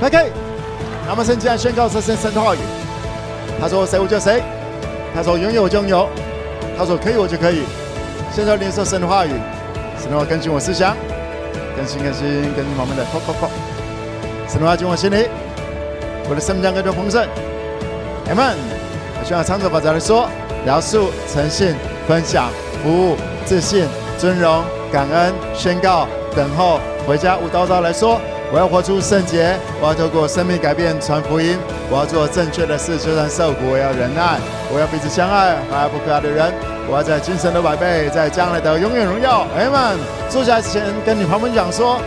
OK，那么现在宣告这些神的话语。他说谁我就谁，他说拥有我就拥有，他说可以我就可以。现在领受神的话语，神的话更新我思想，更新更新更新我们的扣扣扣。神的话进我心里，我的生命将更加丰盛。Amen。我希望长者把这来说：描述、诚信、分享、服务、自信、尊荣、感恩、宣告、等候、回家舞蹈蹈来说。我要活出圣洁，我要透过生命改变传福音，我要做正确的事，就算受苦，我要忍耐，我要彼此相爱，爱不可爱的人，我要在今生的百倍，在将来的永远荣耀。哎们，坐下之前跟你朋友们讲说，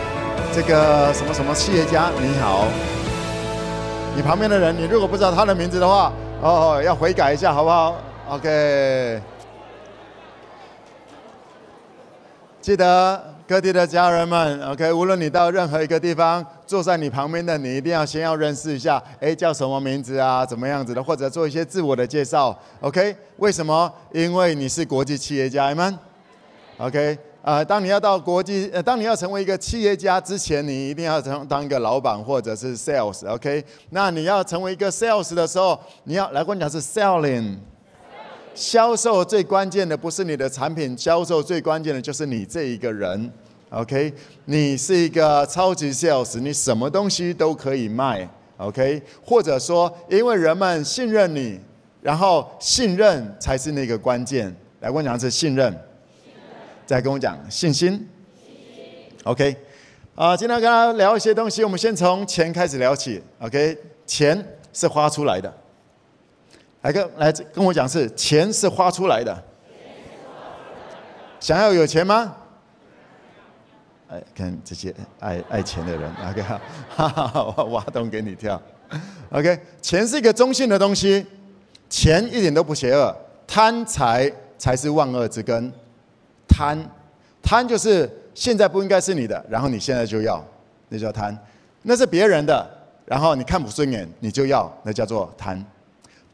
这个什么什么企业家你好，你旁边的人，你如果不知道他的名字的话，哦，要悔改一下好不好？OK，记得。各地的家人们，OK，无论你到任何一个地方，坐在你旁边的你一定要先要认识一下，哎，叫什么名字啊？怎么样子的？或者做一些自我的介绍，OK？为什么？因为你是国际企业家们，OK？呃，当你要到国际，呃，当你要成为一个企业家之前，你一定要成当一个老板或者是 sales，OK？那你要成为一个 sales 的时候，你要来跟我讲是 selling。销售最关键的不是你的产品，销售最关键的就是你这一个人。OK，你是一个超级 sales，你什么东西都可以卖。OK，或者说，因为人们信任你，然后信任才是那个关键。来，跟我讲的是信任。再跟我讲信心。OK，啊，今天跟大家聊一些东西，我们先从钱开始聊起。OK，钱是花出来的。来跟来跟我讲是钱是花出来的。想要有钱吗？哎，看这些爱爱钱的人，OK，哈哈，我挖洞给你跳。OK，钱是一个中性的东西，钱一点都不邪恶，贪财才是万恶之根。贪，贪就是现在不应该是你的，然后你现在就要，那叫贪。那是别人的，然后你看不顺眼，你就要，那叫做贪。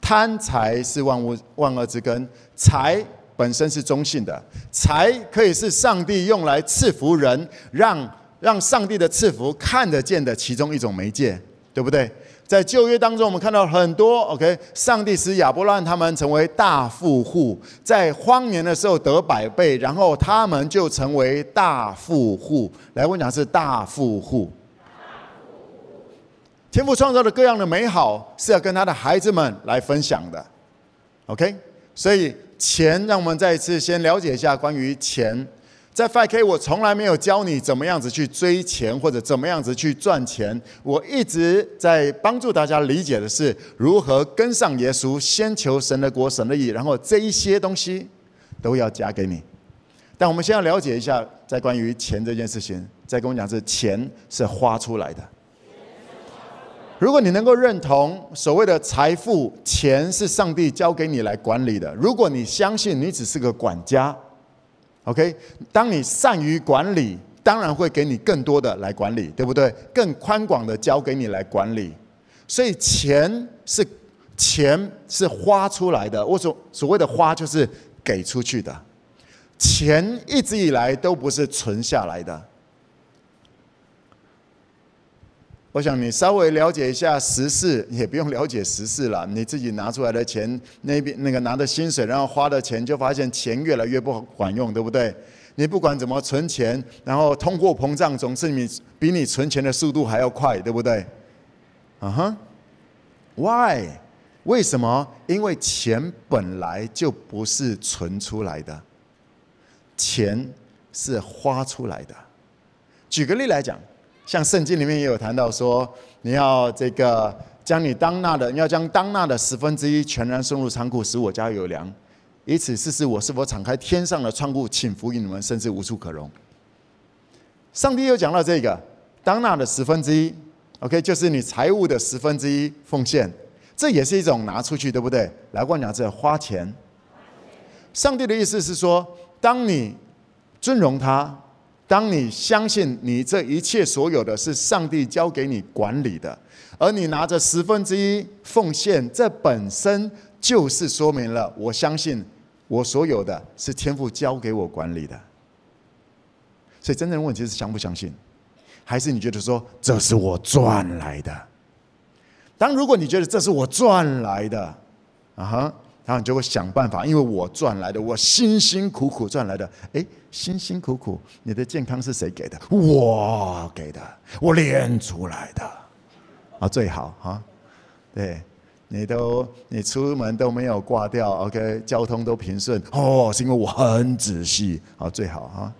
贪财是万物万恶之根，财本身是中性的，财可以是上帝用来赐福人，让让上帝的赐福看得见的其中一种媒介，对不对？在旧约当中，我们看到很多 OK，上帝使亚伯拉罕他们成为大富户，在荒年的时候得百倍，然后他们就成为大富户。来，我讲是大富户。天父创造的各样的美好是要跟他的孩子们来分享的，OK？所以钱，让我们再一次先了解一下关于钱。在 FK，我从来没有教你怎么样子去追钱或者怎么样子去赚钱。我一直在帮助大家理解的是如何跟上耶稣，先求神的国、神的义，然后这一些东西都要加给你。但我们先要了解一下，在关于钱这件事情，再跟我讲是钱是花出来的。如果你能够认同所谓的财富、钱是上帝交给你来管理的，如果你相信你只是个管家，OK，当你善于管理，当然会给你更多的来管理，对不对？更宽广的交给你来管理。所以钱是钱是花出来的，我所所谓的花就是给出去的，钱一直以来都不是存下来的。我想你稍微了解一下时事，也不用了解时事了。你自己拿出来的钱，那边那个拿的薪水，然后花的钱，就发现钱越来越不管用，对不对？你不管怎么存钱，然后通货膨胀总是你比你存钱的速度还要快，对不对？啊哈，Why？为什么？因为钱本来就不是存出来的，钱是花出来的。举个例来讲。像圣经里面也有谈到说，你要这个将你当纳的，你要将当纳的十分之一全然送入仓库，使我家有粮，以此试试我是否敞开天上的窗户，请福于你们，甚至无处可容。上帝又讲到这个当纳的十分之一，OK，就是你财物的十分之一奉献，这也是一种拿出去，对不对？来，我讲这花钱。上帝的意思是说，当你尊荣他。当你相信你这一切所有的是上帝交给你管理的，而你拿着十分之一奉献，这本身就是说明了我相信我所有的是天父交给我管理的。所以真正的问题是相不相信，还是你觉得说这是我赚来的当如果你觉得这是我赚来的，啊哈，然后你就会想办法，因为我赚来的，我辛辛苦苦赚来的，诶，辛辛苦苦，你的健康是谁给的？我给的，我练出来的，啊，最好哈，对，你都你出门都没有挂掉，OK，交通都平顺，哦，是因为我很仔细，啊，最好哈。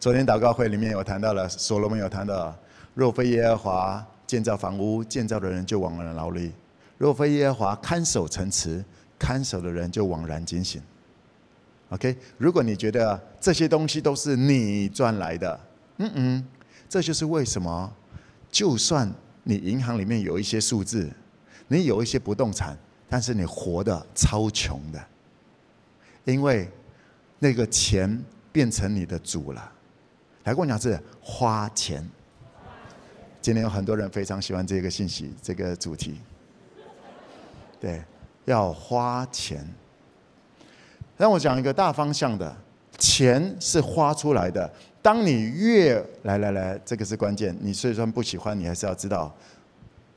昨天祷告会里面有谈到了，所罗门有谈到，若非耶和华建造房屋，建造的人就枉然劳力；若非耶和华看守城池，看守的人就枉然警醒。OK，如果你觉得这些东西都是你赚来的，嗯嗯，这就是为什么，就算你银行里面有一些数字，你有一些不动产，但是你活得超穷的，因为那个钱变成你的主了。来跟我讲是花钱。今天有很多人非常喜欢这个信息，这个主题。对，要花钱。让我讲一个大方向的，钱是花出来的。当你越来来来，这个是关键。你虽然不喜欢，你还是要知道，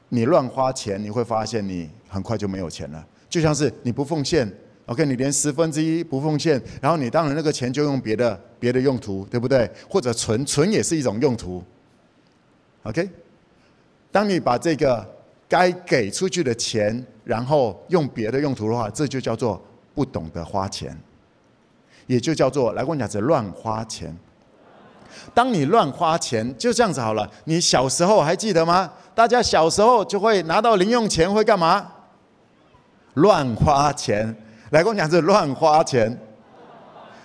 你乱花钱，你会发现你很快就没有钱了。就像是你不奉献。OK，你连十分之一不奉献，然后你当然那个钱就用别的别的用途，对不对？或者存存也是一种用途。OK，当你把这个该给出去的钱，然后用别的用途的话，这就叫做不懂得花钱，也就叫做来跟我讲是乱花钱。当你乱花钱，就这样子好了。你小时候还记得吗？大家小时候就会拿到零用钱会干嘛？乱花钱。来跟我讲，这乱花钱，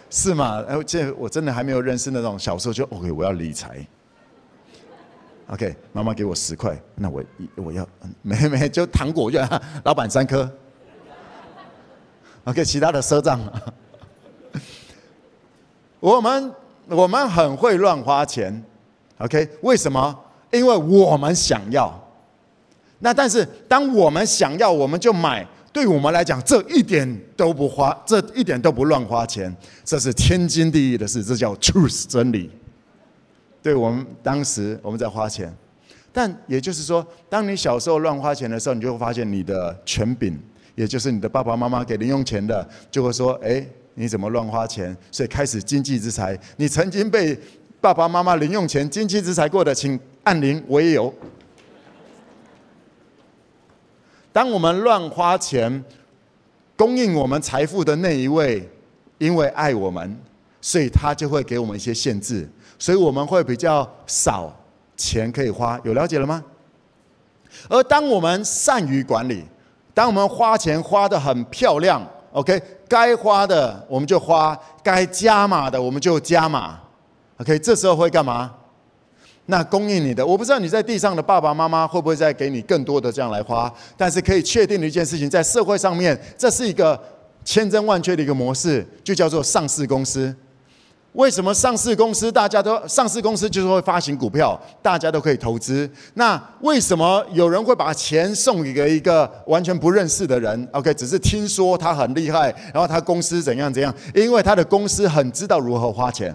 是吗？哎，这我真的还没有认识那种小时候就 OK，我要理财。OK，妈妈给我十块，那我我要没没就糖果就老板三颗。OK，其他的赊账。我们我们很会乱花钱。OK，为什么？因为我们想要。那但是当我们想要，我们就买。对我们来讲，这一点都不花，这一点都不乱花钱，这是天经地义的事，这叫 truth 真理。对我们当时我们在花钱，但也就是说，当你小时候乱花钱的时候，你就会发现你的权柄，也就是你的爸爸妈妈给零用钱的，就会说：“哎，你怎么乱花钱？”所以开始经济制裁。你曾经被爸爸妈妈零用钱经济制裁过的，请按铃，我也有。当我们乱花钱，供应我们财富的那一位，因为爱我们，所以他就会给我们一些限制，所以我们会比较少钱可以花。有了解了吗？而当我们善于管理，当我们花钱花得很漂亮，OK，该花的我们就花，该加码的我们就加码，OK，这时候会干嘛？那供应你的，我不知道你在地上的爸爸妈妈会不会再给你更多的这样来花，但是可以确定的一件事情，在社会上面，这是一个千真万确的一个模式，就叫做上市公司。为什么上市公司大家都上市公司就是会发行股票，大家都可以投资？那为什么有人会把钱送给一个完全不认识的人？OK，只是听说他很厉害，然后他公司怎样怎样，因为他的公司很知道如何花钱。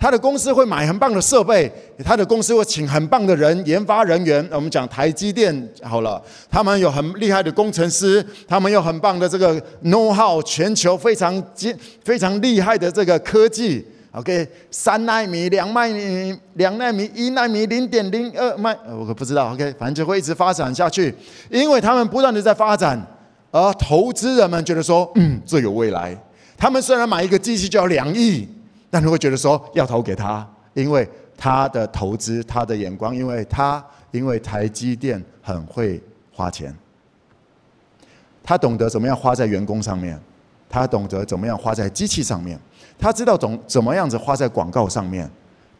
他的公司会买很棒的设备，他的公司会请很棒的人研发人员。我们讲台积电好了，他们有很厉害的工程师，他们有很棒的这个 know how，全球非常精非常厉害的这个科技。OK，三纳米、两纳米、两纳米、一纳米、零点零二迈，我可不知道。OK，反正就会一直发展下去，因为他们不断的在发展，而投资人们觉得说，嗯，这有未来。他们虽然买一个机器就要两亿。但你会觉得说要投给他，因为他的投资、他的眼光，因为他因为台积电很会花钱，他懂得怎么样花在员工上面，他懂得怎么样花在机器上面，他知道怎怎么样子花在广告上面，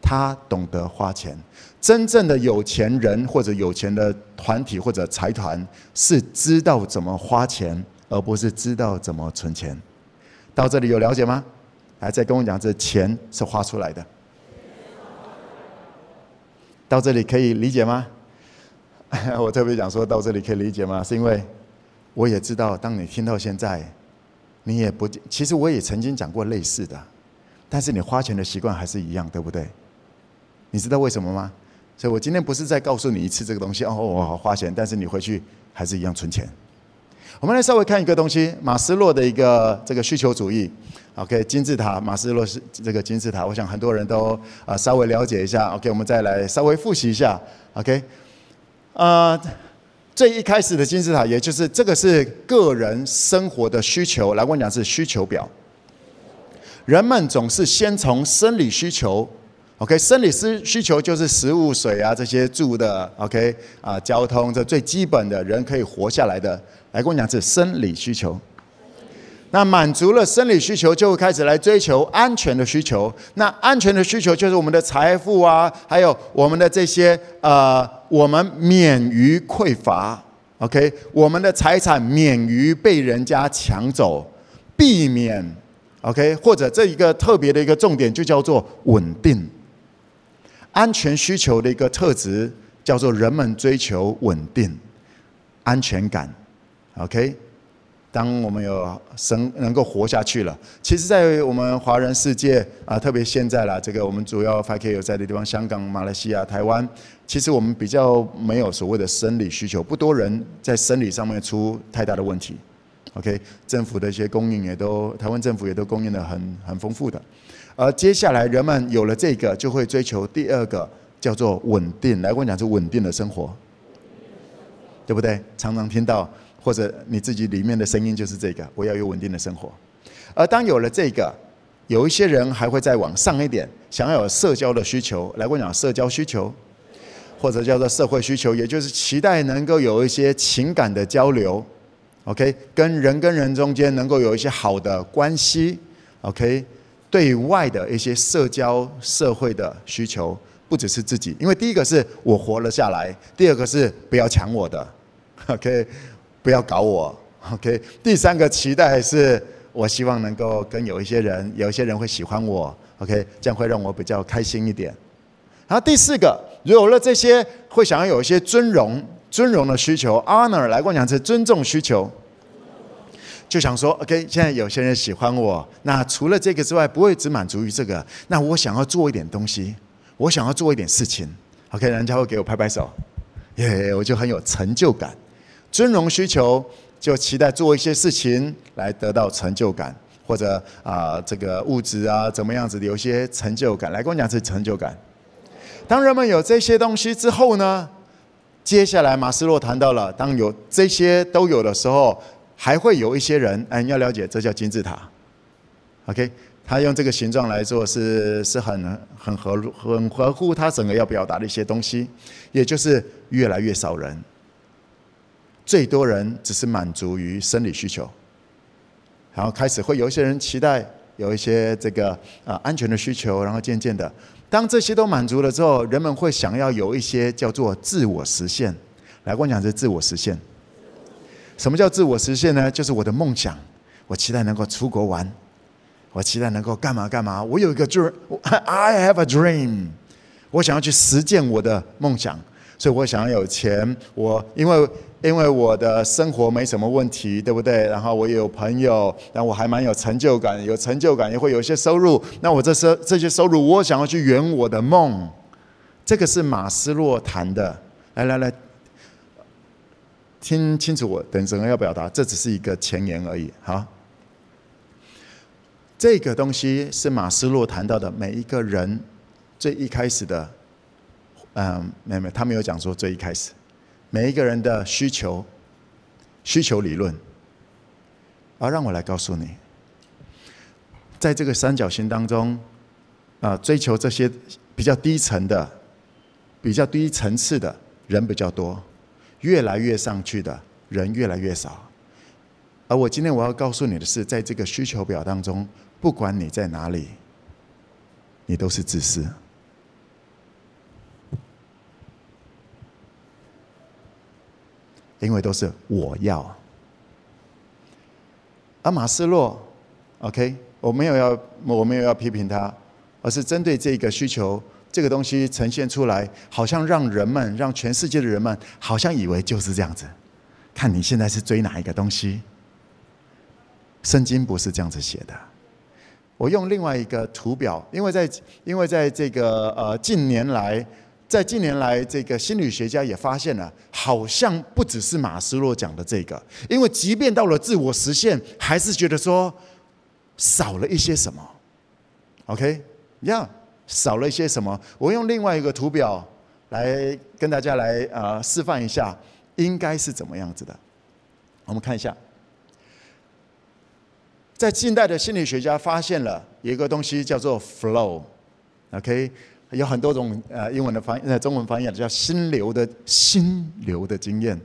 他懂得花钱。真正的有钱人或者有钱的团体或者财团是知道怎么花钱，而不是知道怎么存钱。到这里有了解吗？还在跟我讲，这钱是花出来的。到这里可以理解吗？我特别讲说到这里可以理解吗？是因为我也知道，当你听到现在，你也不，其实我也曾经讲过类似的，但是你花钱的习惯还是一样，对不对？你知道为什么吗？所以我今天不是在告诉你一次这个东西哦，我好花钱，但是你回去还是一样存钱。我们来稍微看一个东西，马斯洛的一个这个需求主义。OK，金字塔，马斯洛是这个金字塔，我想很多人都啊稍微了解一下。OK，我们再来稍微复习一下。OK，啊、呃，最一开始的金字塔，也就是这个是个人生活的需求，来跟我讲是需求表。人们总是先从生理需求，OK，生理需需求就是食物、水啊这些住的，OK，啊交通这最基本的人可以活下来的，来跟我讲是生理需求。那满足了生理需求，就会开始来追求安全的需求。那安全的需求就是我们的财富啊，还有我们的这些呃，我们免于匮乏，OK，我们的财产免于被人家抢走，避免 OK，或者这一个特别的一个重点就叫做稳定。安全需求的一个特质叫做人们追求稳定、安全感，OK。当我们有生能够活下去了，其实，在我们华人世界啊，特别现在啦，这个我们主要 5K 有在的地方，香港、马来西亚、台湾，其实我们比较没有所谓的生理需求，不多人在生理上面出太大的问题。OK，政府的一些供应也都，台湾政府也都供应的很很丰富的。而接下来人们有了这个，就会追求第二个叫做稳定。来，我讲是稳定的生活，对不对？常常听到。或者你自己里面的声音就是这个，我要有稳定的生活。而当有了这个，有一些人还会再往上一点，想要有社交的需求。来，我讲社交需求，或者叫做社会需求，也就是期待能够有一些情感的交流。OK，跟人跟人中间能够有一些好的关系。OK，对外的一些社交社会的需求，不只是自己，因为第一个是我活了下来，第二个是不要抢我的。OK。不要搞我，OK。第三个期待是，我希望能够跟有一些人，有一些人会喜欢我，OK，这样会让我比较开心一点。然后第四个，有了这些，会想要有一些尊荣、尊荣的需求，honor 来跟我讲是尊重需求，就想说，OK，现在有些人喜欢我，那除了这个之外，不会只满足于这个，那我想要做一点东西，我想要做一点事情，OK，人家会给我拍拍手，耶，我就很有成就感。尊荣需求就期待做一些事情来得到成就感，或者啊、这个物质啊怎么样子的有些成就感，来跟我讲是成就感。当人们有这些东西之后呢，接下来马斯洛谈到了，当有这些都有的时候，还会有一些人，哎，要了解，这叫金字塔。OK，他用这个形状来做是是很很合很合乎他整个要表达的一些东西，也就是越来越少人。最多人只是满足于生理需求，然后开始会有一些人期待有一些这个啊安全的需求，然后渐渐的，当这些都满足了之后，人们会想要有一些叫做自我实现。来，我讲是自我实现。什么叫自我实现呢？就是我的梦想，我期待能够出国玩，我期待能够干嘛干嘛。我有一个 dream，I have a dream，我想要去实践我的梦想。所以我想要有钱，我因为因为我的生活没什么问题，对不对？然后我也有朋友，然后我还蛮有成就感，有成就感也会有一些收入。那我这收这些收入，我想要去圆我的梦。这个是马斯洛谈的。来来来，听清楚我等整个要表达，这只是一个前言而已。好，这个东西是马斯洛谈到的每一个人最一开始的。嗯，没有没有，他没有讲说最一开始，每一个人的需求，需求理论，而让我来告诉你，在这个三角形当中，啊，追求这些比较低层的、比较低层次的人比较多，越来越上去的人越来越少。而我今天我要告诉你的是，在这个需求表当中，不管你在哪里，你都是自私。因为都是我要，而马斯洛，OK，我没有要，我没有要批评他，而是针对这个需求，这个东西呈现出来，好像让人们，让全世界的人们，好像以为就是这样子。看你现在是追哪一个东西？圣经不是这样子写的。我用另外一个图表，因为在因为在这个呃近年来。在近年来，这个心理学家也发现了，好像不只是马斯洛讲的这个，因为即便到了自我实现，还是觉得说少了一些什么。OK，呀、yeah，少了一些什么？我用另外一个图表来跟大家来呃示范一下，应该是怎么样子的。我们看一下，在近代的心理学家发现了有一个东西叫做 flow。OK。有很多种呃英文的翻，呃中文翻译的叫心流的心流的经验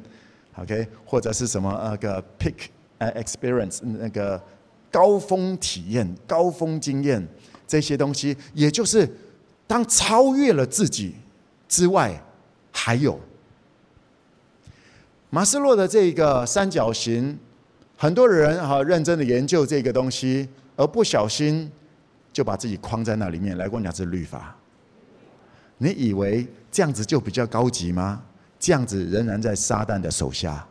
，OK，或者是什么那个 peak experience 那个高峰体验、高峰经验这些东西，也就是当超越了自己之外，还有马斯洛的这个三角形，很多人哈认真的研究这个东西，而不小心就把自己框在那里面，来跟我讲是律法。你以为这样子就比较高级吗？这样子仍然在撒旦的手下。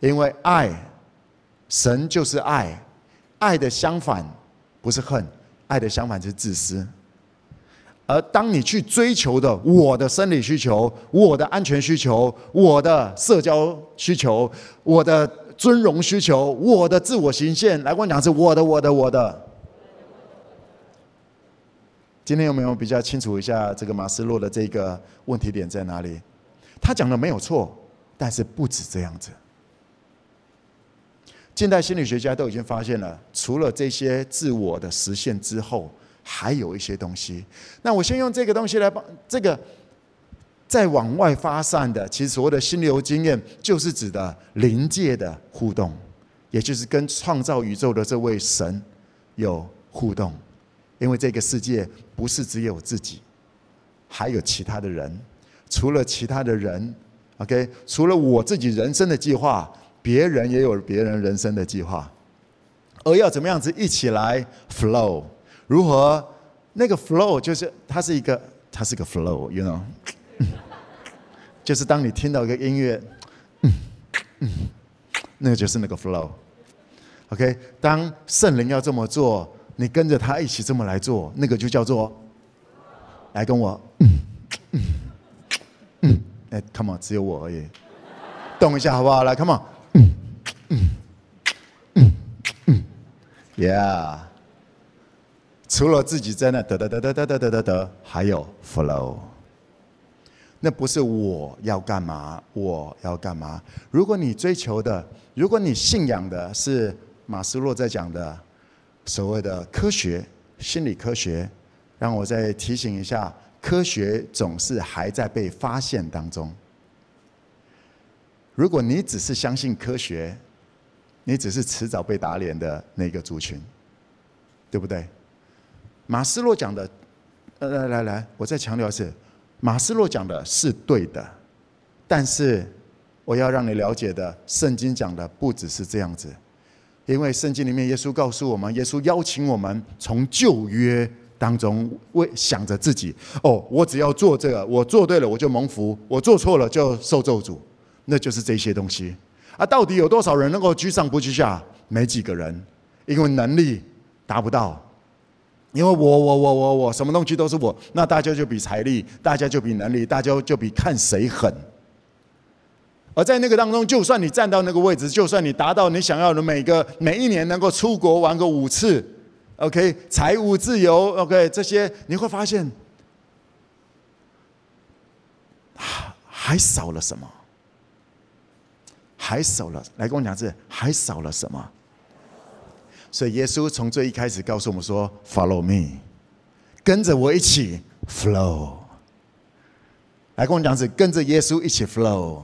因为爱，神就是爱，爱的相反不是恨，爱的相反是自私。而当你去追求的我的生理需求、我的安全需求、我的社交需求、我的尊荣需求、我的自我形象，来跟我讲是我的、我的、我的。今天有没有比较清楚一下这个马斯洛的这个问题点在哪里？他讲的没有错，但是不止这样子。近代心理学家都已经发现了，除了这些自我的实现之后，还有一些东西。那我先用这个东西来帮这个再往外发散的，其实所谓的心流经验，就是指的灵界的互动，也就是跟创造宇宙的这位神有互动。因为这个世界不是只有自己，还有其他的人。除了其他的人，OK，除了我自己人生的计划，别人也有别人人生的计划。而要怎么样子一起来 flow？如何？那个 flow 就是它是一个，它是个 flow，you know？就是当你听到一个音乐，嗯嗯，那个就是那个 flow。OK，当圣灵要这么做。你跟着他一起这么来做，那个就叫做，来跟我，嗯嗯嗯，哎，come on，只有我而已，动一下好不好？来，come on，嗯嗯嗯嗯，yeah，除了自己在那得得得得得得得得得，还有 flow，那不是我要干嘛，我要干嘛？如果你追求的，如果你信仰的是马斯洛在讲的。所谓的科学，心理科学，让我再提醒一下，科学总是还在被发现当中。如果你只是相信科学，你只是迟早被打脸的那个族群，对不对？马斯洛讲的，呃，来来来，我再强调一次，马斯洛讲的是对的，但是我要让你了解的，圣经讲的不只是这样子。因为圣经里面，耶稣告诉我们，耶稣邀请我们从旧约当中为想着自己哦，我只要做这个，我做对了我就蒙福，我做错了就受咒诅，那就是这些东西。啊，到底有多少人能够居上不居下？没几个人，因为能力达不到。因为我我我我我什么东西都是我，那大家就比财力，大家就比能力，大家就比看谁狠。而在那个当中，就算你站到那个位置，就算你达到你想要的每个每一年能够出国玩个五次，OK，财务自由，OK，这些你会发现，还少了什么？还少了，来跟我讲这还少了什么？所以耶稣从最一开始告诉我们说：“Follow me，跟着我一起 flow。”来跟我讲这跟着耶稣一起 flow。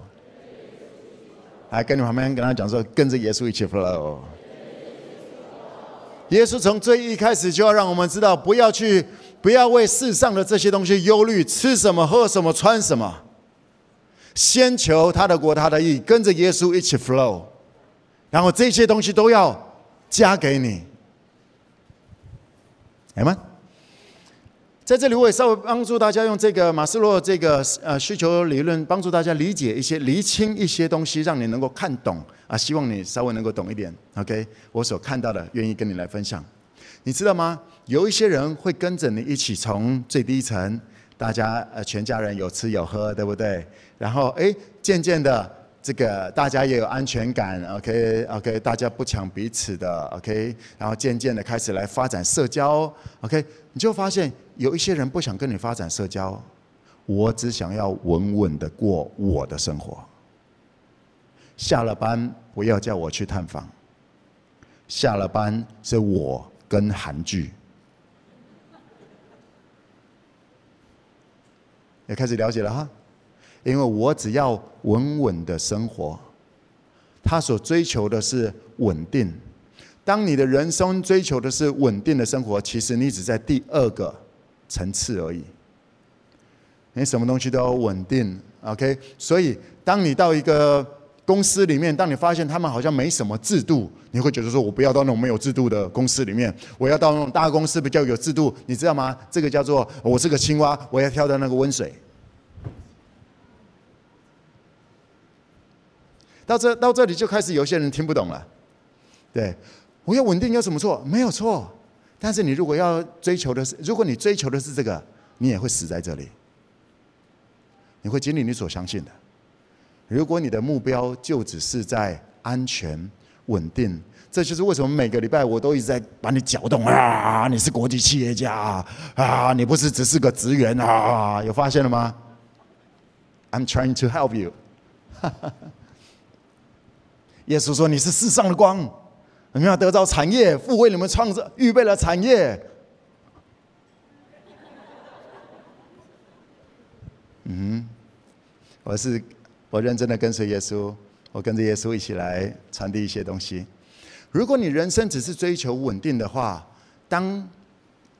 来跟你旁边跟他讲说，跟着耶稣一起 flow。耶稣从最一开始就要让我们知道，不要去，不要为世上的这些东西忧虑，吃什么、喝什么、穿什么。先求他的国、他的义，跟着耶稣一起 flow，然后这些东西都要加给你。来吗？在这里，我也稍微帮助大家用这个马斯洛这个呃需求理论，帮助大家理解一些、厘清一些东西，让你能够看懂啊。希望你稍微能够懂一点。OK，我所看到的，愿意跟你来分享。你知道吗？有一些人会跟着你一起从最低层大家呃全家人有吃有喝，对不对？然后哎，渐渐的这个大家也有安全感，OK OK，大家不抢彼此的，OK，然后渐渐的开始来发展社交，OK，你就发现有一些人不想跟你发展社交，我只想要稳稳的过我的生活。下了班不要叫我去探访，下了班是我跟韩剧。也开始了解了哈，因为我只要稳稳的生活，他所追求的是稳定。当你的人生追求的是稳定的生活，其实你只在第二个层次而已。你什么东西都要稳定，OK？所以当你到一个公司里面，当你发现他们好像没什么制度，你会觉得说：“我不要到那种没有制度的公司里面，我要到那种大公司比较有制度。”你知道吗？这个叫做“我是个青蛙，我要跳到那个温水。”到这到这里就开始有些人听不懂了。对，我要稳定有什么错？没有错。但是你如果要追求的是，如果你追求的是这个，你也会死在这里。你会经历你所相信的。如果你的目标就只是在安全稳定，这就是为什么每个礼拜我都一直在把你搅动啊！你是国际企业家啊！你不是只是个职员啊！有发现了吗？I'm trying to help you。耶稣说：“你是世上的光，你们要得到产业，父为你们创造预备了产业。”嗯，我是。我认真的跟随耶稣，我跟着耶稣一起来传递一些东西。如果你人生只是追求稳定的话，当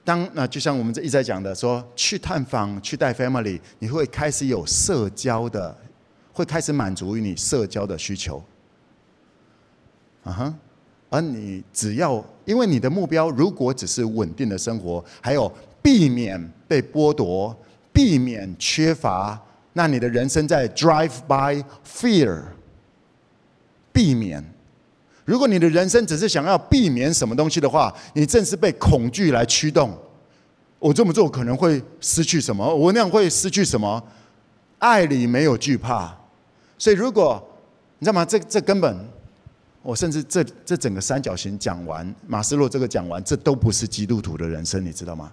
当那就像我们这一直在讲的，说去探访、去带 family，你会开始有社交的，会开始满足于你社交的需求。啊哈，而你只要因为你的目标，如果只是稳定的生活，还有避免被剥夺，避免缺乏。那你的人生在 drive by fear，避免。如果你的人生只是想要避免什么东西的话，你正是被恐惧来驱动。我这么做可能会失去什么？我那样会失去什么？爱里没有惧怕。所以，如果你知道吗？这这根本，我甚至这这整个三角形讲完，马斯洛这个讲完，这都不是基督徒的人生，你知道吗？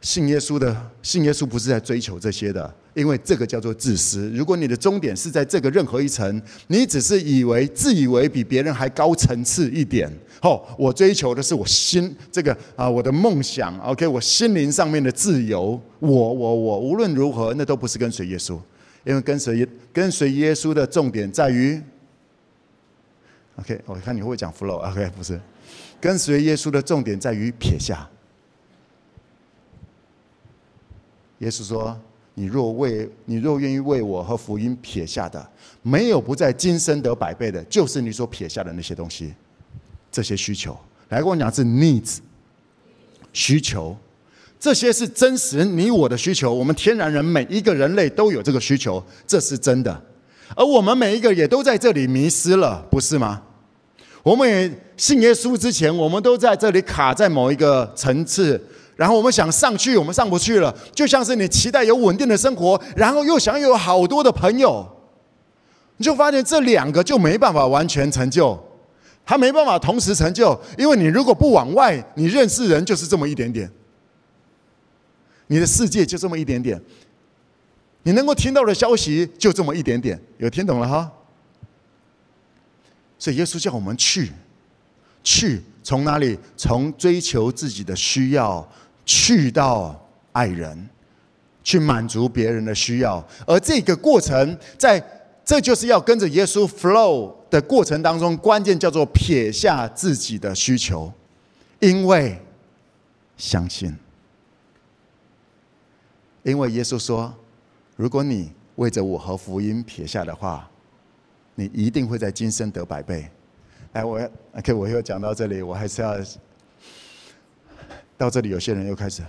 信耶稣的，信耶稣不是在追求这些的，因为这个叫做自私。如果你的终点是在这个任何一层，你只是以为自以为比别人还高层次一点。哦，我追求的是我心这个啊，我的梦想。OK，我心灵上面的自由。我我我，无论如何，那都不是跟随耶稣，因为跟随跟随耶稣的重点在于。OK，我看你会讲 flow。OK，不是，跟随耶稣的重点在于撇下。耶稣说：“你若为你若愿意为我和福音撇下的，没有不在今生得百倍的，就是你所撇下的那些东西，这些需求。来跟我讲是 needs 需求，这些是真实你我的需求。我们天然人每一个人类都有这个需求，这是真的。而我们每一个也都在这里迷失了，不是吗？我们也信耶稣之前，我们都在这里卡在某一个层次。”然后我们想上去，我们上不去了。就像是你期待有稳定的生活，然后又想有好多的朋友，你就发现这两个就没办法完全成就，他没办法同时成就。因为你如果不往外，你认识人就是这么一点点，你的世界就这么一点点，你能够听到的消息就这么一点点。有听懂了哈？所以耶稣叫我们去，去。从哪里？从追求自己的需要，去到爱人，去满足别人的需要。而这个过程，在这就是要跟着耶稣 flow 的过程当中，关键叫做撇下自己的需求，因为相信。因为耶稣说，如果你为着我和福音撇下的话，你一定会在今生得百倍。哎，我要 OK，我又讲到这里，我还是要到这里。有些人又开始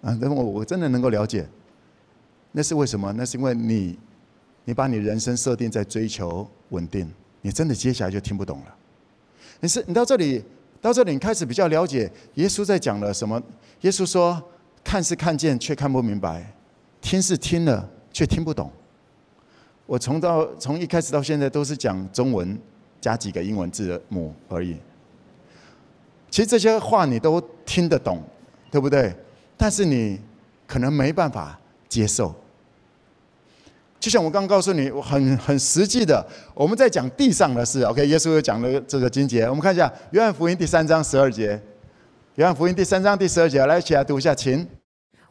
啊，那我，我真的能够了解，那是为什么？那是因为你，你把你人生设定在追求稳定，你真的接下来就听不懂了。你是你到这里到这里，你开始比较了解耶稣在讲了什么。耶稣说：“看是看见，却看不明白；听是听了，却听不懂。”我从到从一开始到现在都是讲中文加几个英文字母而已。其实这些话你都听得懂，对不对？但是你可能没办法接受。就像我刚告诉你，很很实际的，我们在讲地上的事。OK，耶稣又讲了这个经节，我们看一下《约翰福音》第三章十二节。《约翰福音》第三章第十二节，来一起来读一下，请。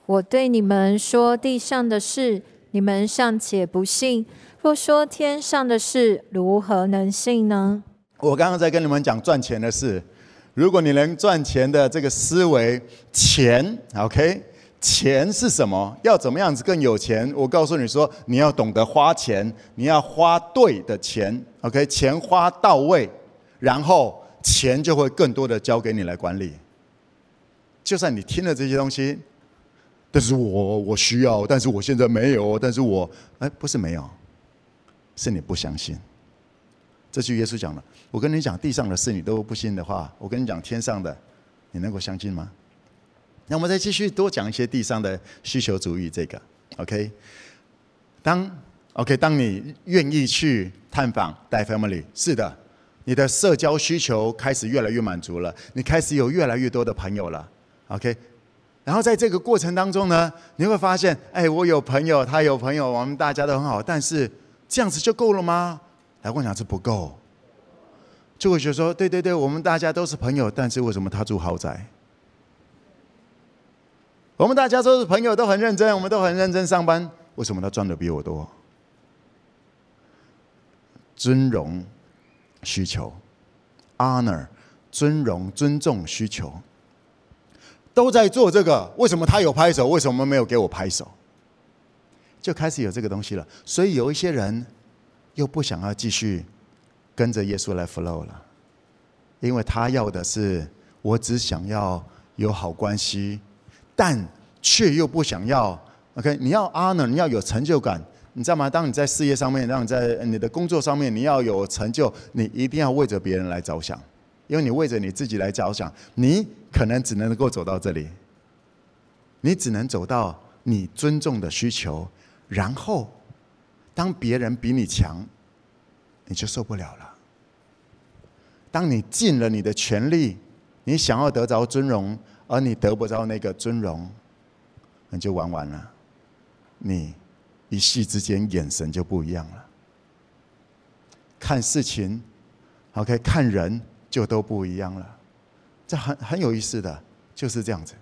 我对你们说地上的事，你们尚且不信；若说天上的事，如何能信呢？我刚刚在跟你们讲赚钱的事，如果你能赚钱的这个思维，钱，OK。钱是什么？要怎么样子更有钱？我告诉你说，你要懂得花钱，你要花对的钱，OK？钱花到位，然后钱就会更多的交给你来管理。就算你听了这些东西，但是我我需要，但是我现在没有，但是我哎，不是没有，是你不相信。这句耶稣讲了，我跟你讲地上的事你都不信的话，我跟你讲天上的，你能够相信吗？那我们再继续多讲一些地上的需求主义，这个，OK？当 OK，当你愿意去探访带 family，是的，你的社交需求开始越来越满足了，你开始有越来越多的朋友了，OK？然后在这个过程当中呢，你会发现，哎，我有朋友，他有朋友，我们大家都很好，但是这样子就够了吗？来，我想是不够，就会觉得说，对对对，我们大家都是朋友，但是为什么他住豪宅？我们大家都是朋友，都很认真，我们都很认真上班。为什么他赚的比我多？尊荣需求，honor，尊荣、尊重需求，都在做这个。为什么他有拍手？为什么没有给我拍手？就开始有这个东西了。所以有一些人又不想要继续跟着耶稣来 flow 了，因为他要的是，我只想要有好关系。但却又不想要，OK？你要 honor，你要有成就感，你知道吗？当你在事业上面，当你在你的工作上面，你要有成就，你一定要为着别人来着想，因为你为着你自己来着想，你可能只能够走到这里，你只能走到你尊重的需求，然后当别人比你强，你就受不了了。当你尽了你的全力，你想要得着尊荣。而你得不到那个尊荣，那就玩完了。你一夕之间眼神就不一样了，看事情，OK，看人就都不一样了。这很很有意思的，就是这样子。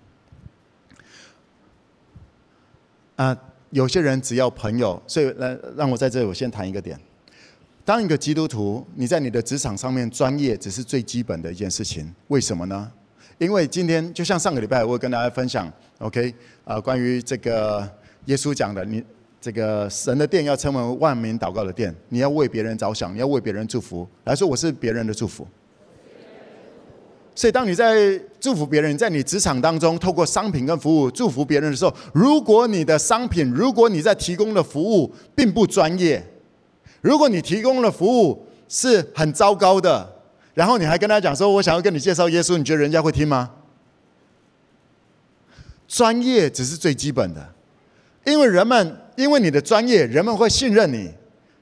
啊，有些人只要朋友，所以来让我在这里我先谈一个点。当一个基督徒，你在你的职场上面专业只是最基本的一件事情，为什么呢？因为今天就像上个礼拜，我跟大家分享，OK，啊，关于这个耶稣讲的，你这个神的殿要成为万民祷告的殿，你要为别人着想，你要为别人祝福。来说，我是别人的祝福。所以，当你在祝福别人，在你职场当中，透过商品跟服务祝福别人的时候，如果你的商品，如果你在提供的服务并不专业，如果你提供的服务是很糟糕的。然后你还跟他讲说：“我想要跟你介绍耶稣，你觉得人家会听吗？”专业只是最基本的，因为人们因为你的专业，人们会信任你。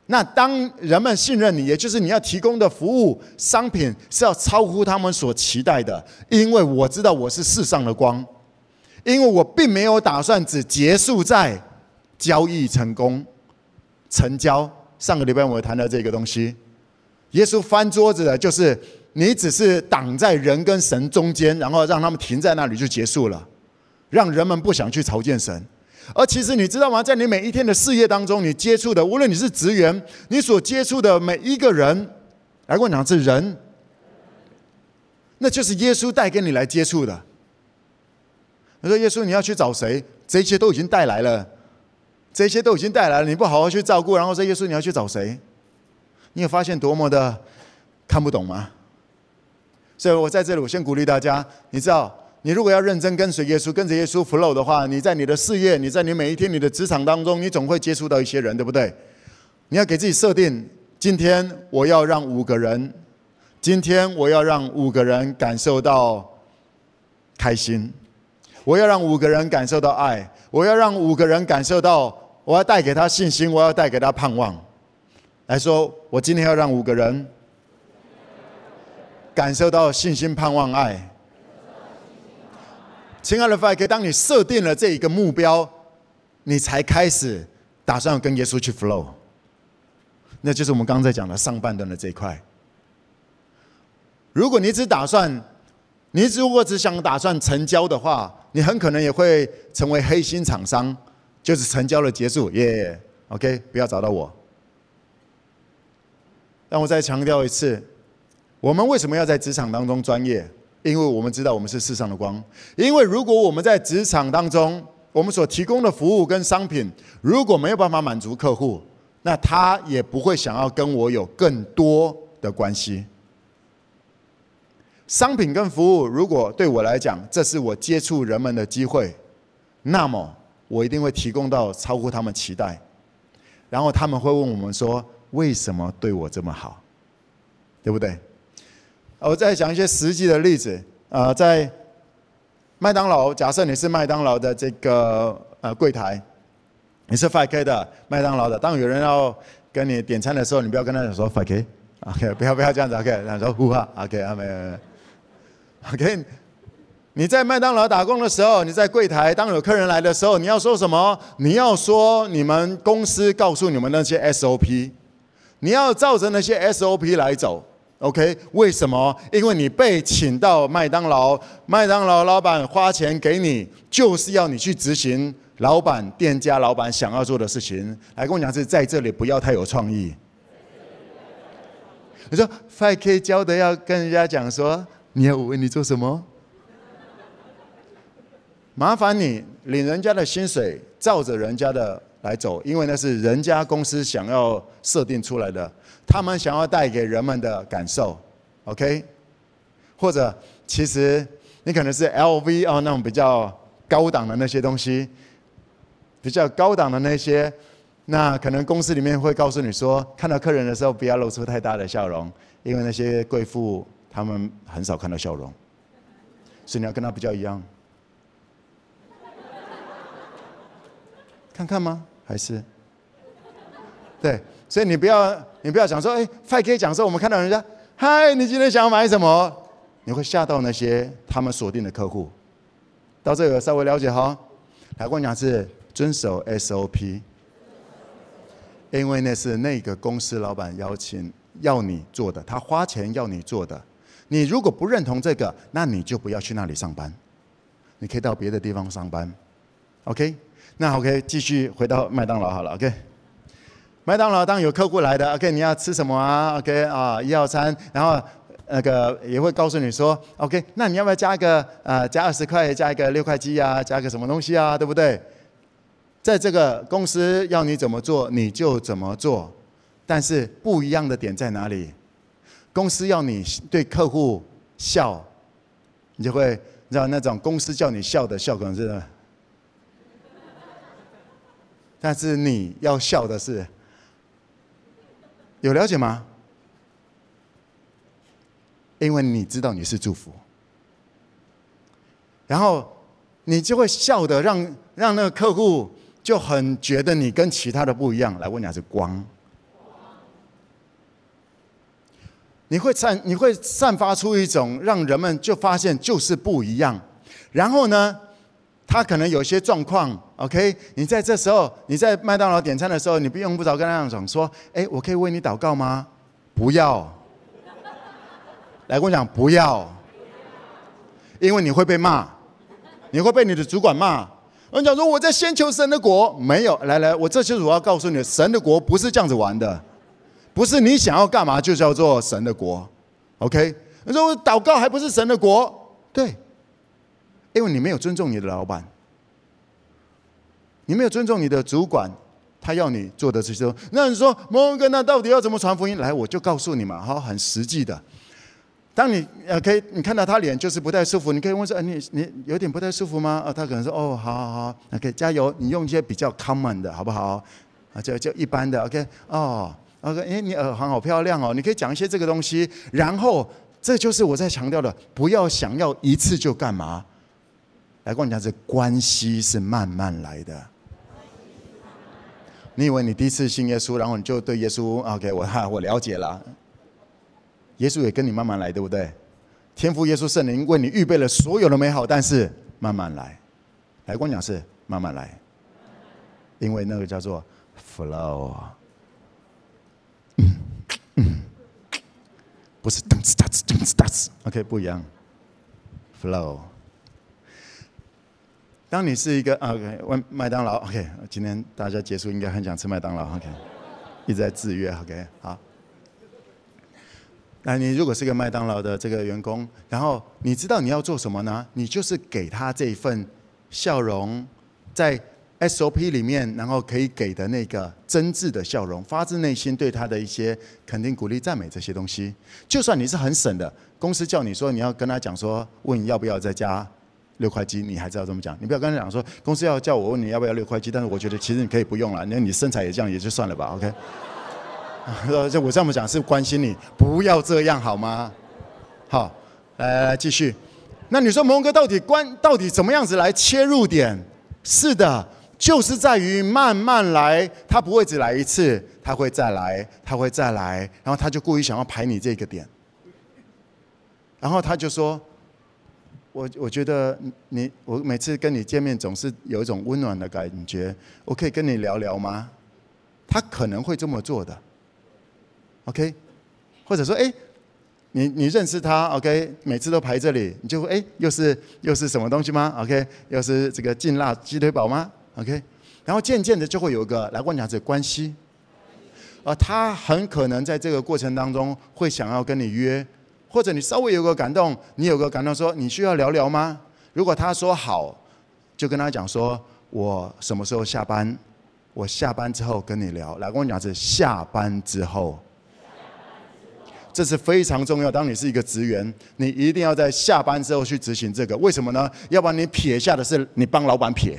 那当人们信任你，也就是你要提供的服务商品是要超乎他们所期待的。因为我知道我是世上的光，因为我并没有打算只结束在交易成功、成交。上个礼拜我谈到这个东西。耶稣翻桌子的，就是你只是挡在人跟神中间，然后让他们停在那里就结束了，让人们不想去朝见神。而其实你知道吗？在你每一天的事业当中，你接触的，无论你是职员，你所接触的每一个人，来跟我讲是人，那就是耶稣带给你来接触的。你说耶稣你要去找谁？这些都已经带来了，这些都已经带来了，你不好好去照顾，然后说耶稣你要去找谁？你有发现多么的看不懂吗？所以我在这里，我先鼓励大家，你知道，你如果要认真跟随耶稣，跟着耶稣 flow 的话，你在你的事业，你在你每一天你的职场当中，你总会接触到一些人，对不对？你要给自己设定，今天我要让五个人今天我要让五个人感受到开心，我要让五个人感受到爱，我要让五个人感受到，我要带给他信心，我要带给他盼望。来说，我今天要让五个人感受到信心、盼望、爱。亲爱的 5K，当你设定了这一个目标，你才开始打算跟耶稣去 flow。那就是我们刚才讲的上半段的这一块。如果你只打算，你如果只想打算成交的话，你很可能也会成为黑心厂商，就是成交了结束，耶，OK，不要找到我。让我再强调一次，我们为什么要在职场当中专业？因为我们知道我们是世上的光。因为如果我们在职场当中，我们所提供的服务跟商品如果没有办法满足客户，那他也不会想要跟我有更多的关系。商品跟服务，如果对我来讲，这是我接触人们的机会，那么我一定会提供到超乎他们期待。然后他们会问我们说：“为什么对我这么好？”对不对？我再讲一些实际的例子。啊，在麦当劳，假设你是麦当劳的这个呃柜台。你是 5K 的麦当劳的，当有人要跟你点餐的时候，你不要跟他讲说 5K，OK，不要不要这样子，OK，他说呼哈，OK，啊没有没有，OK，你在麦当劳打工的时候，你在柜台，当有客人来的时候，你要说什么？你要说你们公司告诉你们那些 SOP，你要照着那些 SOP 来走，OK？为什么？因为你被请到麦当劳，麦当劳老板花钱给你，就是要你去执行。老板、店家、老板想要做的事情，来跟我讲是在这里不要太有创意。你说 5K 教的要跟人家讲说，你要我为你做什么？麻烦你领人家的薪水，照着人家的来走，因为那是人家公司想要设定出来的，他们想要带给人们的感受，OK？或者其实你可能是 LV 哦，那种比较高档的那些东西。比较高档的那些，那可能公司里面会告诉你说，看到客人的时候不要露出太大的笑容，因为那些贵妇他们很少看到笑容，所以你要跟他比较一样。看看吗？还是？对，所以你不要你不要讲说，哎，5K 讲说我们看到人家，嗨，你今天想要买什么？你会吓到那些他们锁定的客户。到这个稍微了解哈，来跟我讲是。遵守 SOP，因为那是那个公司老板邀请要你做的，他花钱要你做的。你如果不认同这个，那你就不要去那里上班，你可以到别的地方上班。OK，那 OK，继续回到麦当劳好了。OK，麦当劳当有客户来的，OK，你要吃什么啊？OK 啊，一号餐，然后那个也会告诉你说，OK，那你要不要加一个呃，加二十块，加一个六块鸡啊，加个什么东西啊，对不对？在这个公司要你怎么做你就怎么做，但是不一样的点在哪里？公司要你对客户笑，你就会你知道那种公司叫你笑的笑可能是，但是你要笑的是，有了解吗？因为你知道你是祝福，然后你就会笑的让让那个客户。就很觉得你跟其他的不一样，来问你还是光，你会散你会散发出一种让人们就发现就是不一样，然后呢，他可能有些状况，OK，你在这时候你在麦当劳点餐的时候，你不用不着跟他讲说，哎，我可以为你祷告吗？不要，来跟我讲不要，因为你会被骂，你会被你的主管骂。我讲说我在先求神的国，没有。来来，我这就是我要告诉你，神的国不是这样子玩的，不是你想要干嘛就叫做神的国，OK？你说我祷告还不是神的国？对，因为你没有尊重你的老板，你没有尊重你的主管，他要你做的这些，那你说蒙哥，那到底要怎么传福音？来，我就告诉你们，哈，很实际的。当你呃可以，你看到他脸就是不太舒服，你可以问说，呃，你你有点不太舒服吗？啊，他可能说，哦，好好好，OK，加油，你用一些比较 common 的好不好？啊，就就一般的，OK，哦 OK，哎，你耳环好漂亮哦，你可以讲一些这个东西。然后，这就是我在强调的，不要想要一次就干嘛。来跟我讲，这关系是慢慢来的。你以为你第一次信耶稣，然后你就对耶稣 OK？我哈，我了解了。耶稣也跟你慢慢来，对不对？天父耶稣圣灵为你预备了所有的美好，但是慢慢来。来跟我讲是慢慢来，因为那个叫做 flow。不是噔哧哒哧噔哧哒哧，OK，不一样。flow。当你是一个 OK，问麦当劳 OK，今天大家结束应该很想吃麦当劳 OK，一直在制约 OK，好。那你如果是个麦当劳的这个员工，然后你知道你要做什么呢？你就是给他这一份笑容，在 SOP 里面，然后可以给的那个真挚的笑容，发自内心对他的一些肯定、鼓励、赞美这些东西。就算你是很省的，公司叫你说你要跟他讲说，问你要不要再加六块肌，你还是要这么讲。你不要跟他讲说，公司要叫我问你要不要六块肌，但是我觉得其实你可以不用了，那你身材也这样也就算了吧，OK。就我这么讲是关心你，不要这样好吗？好，来来来继续。那你说蒙哥到底关到底怎么样子来切入点？是的，就是在于慢慢来，他不会只来一次，他会再来，他会再来，然后他就故意想要排你这个点。然后他就说：“我我觉得你我每次跟你见面总是有一种温暖的感觉，我可以跟你聊聊吗？”他可能会这么做的。OK，或者说，哎，你你认识他？OK，每次都排这里，你就哎，又是又是什么东西吗？OK，又是这个劲辣鸡腿堡吗？OK，然后渐渐的就会有一个来问讲者关系，而他很可能在这个过程当中会想要跟你约，或者你稍微有个感动，你有个感动说你需要聊聊吗？如果他说好，就跟他讲说我什么时候下班，我下班之后跟你聊。来跟我讲是下班之后。这是非常重要。当你是一个职员，你一定要在下班之后去执行这个。为什么呢？要不然你撇下的是你帮老板撇。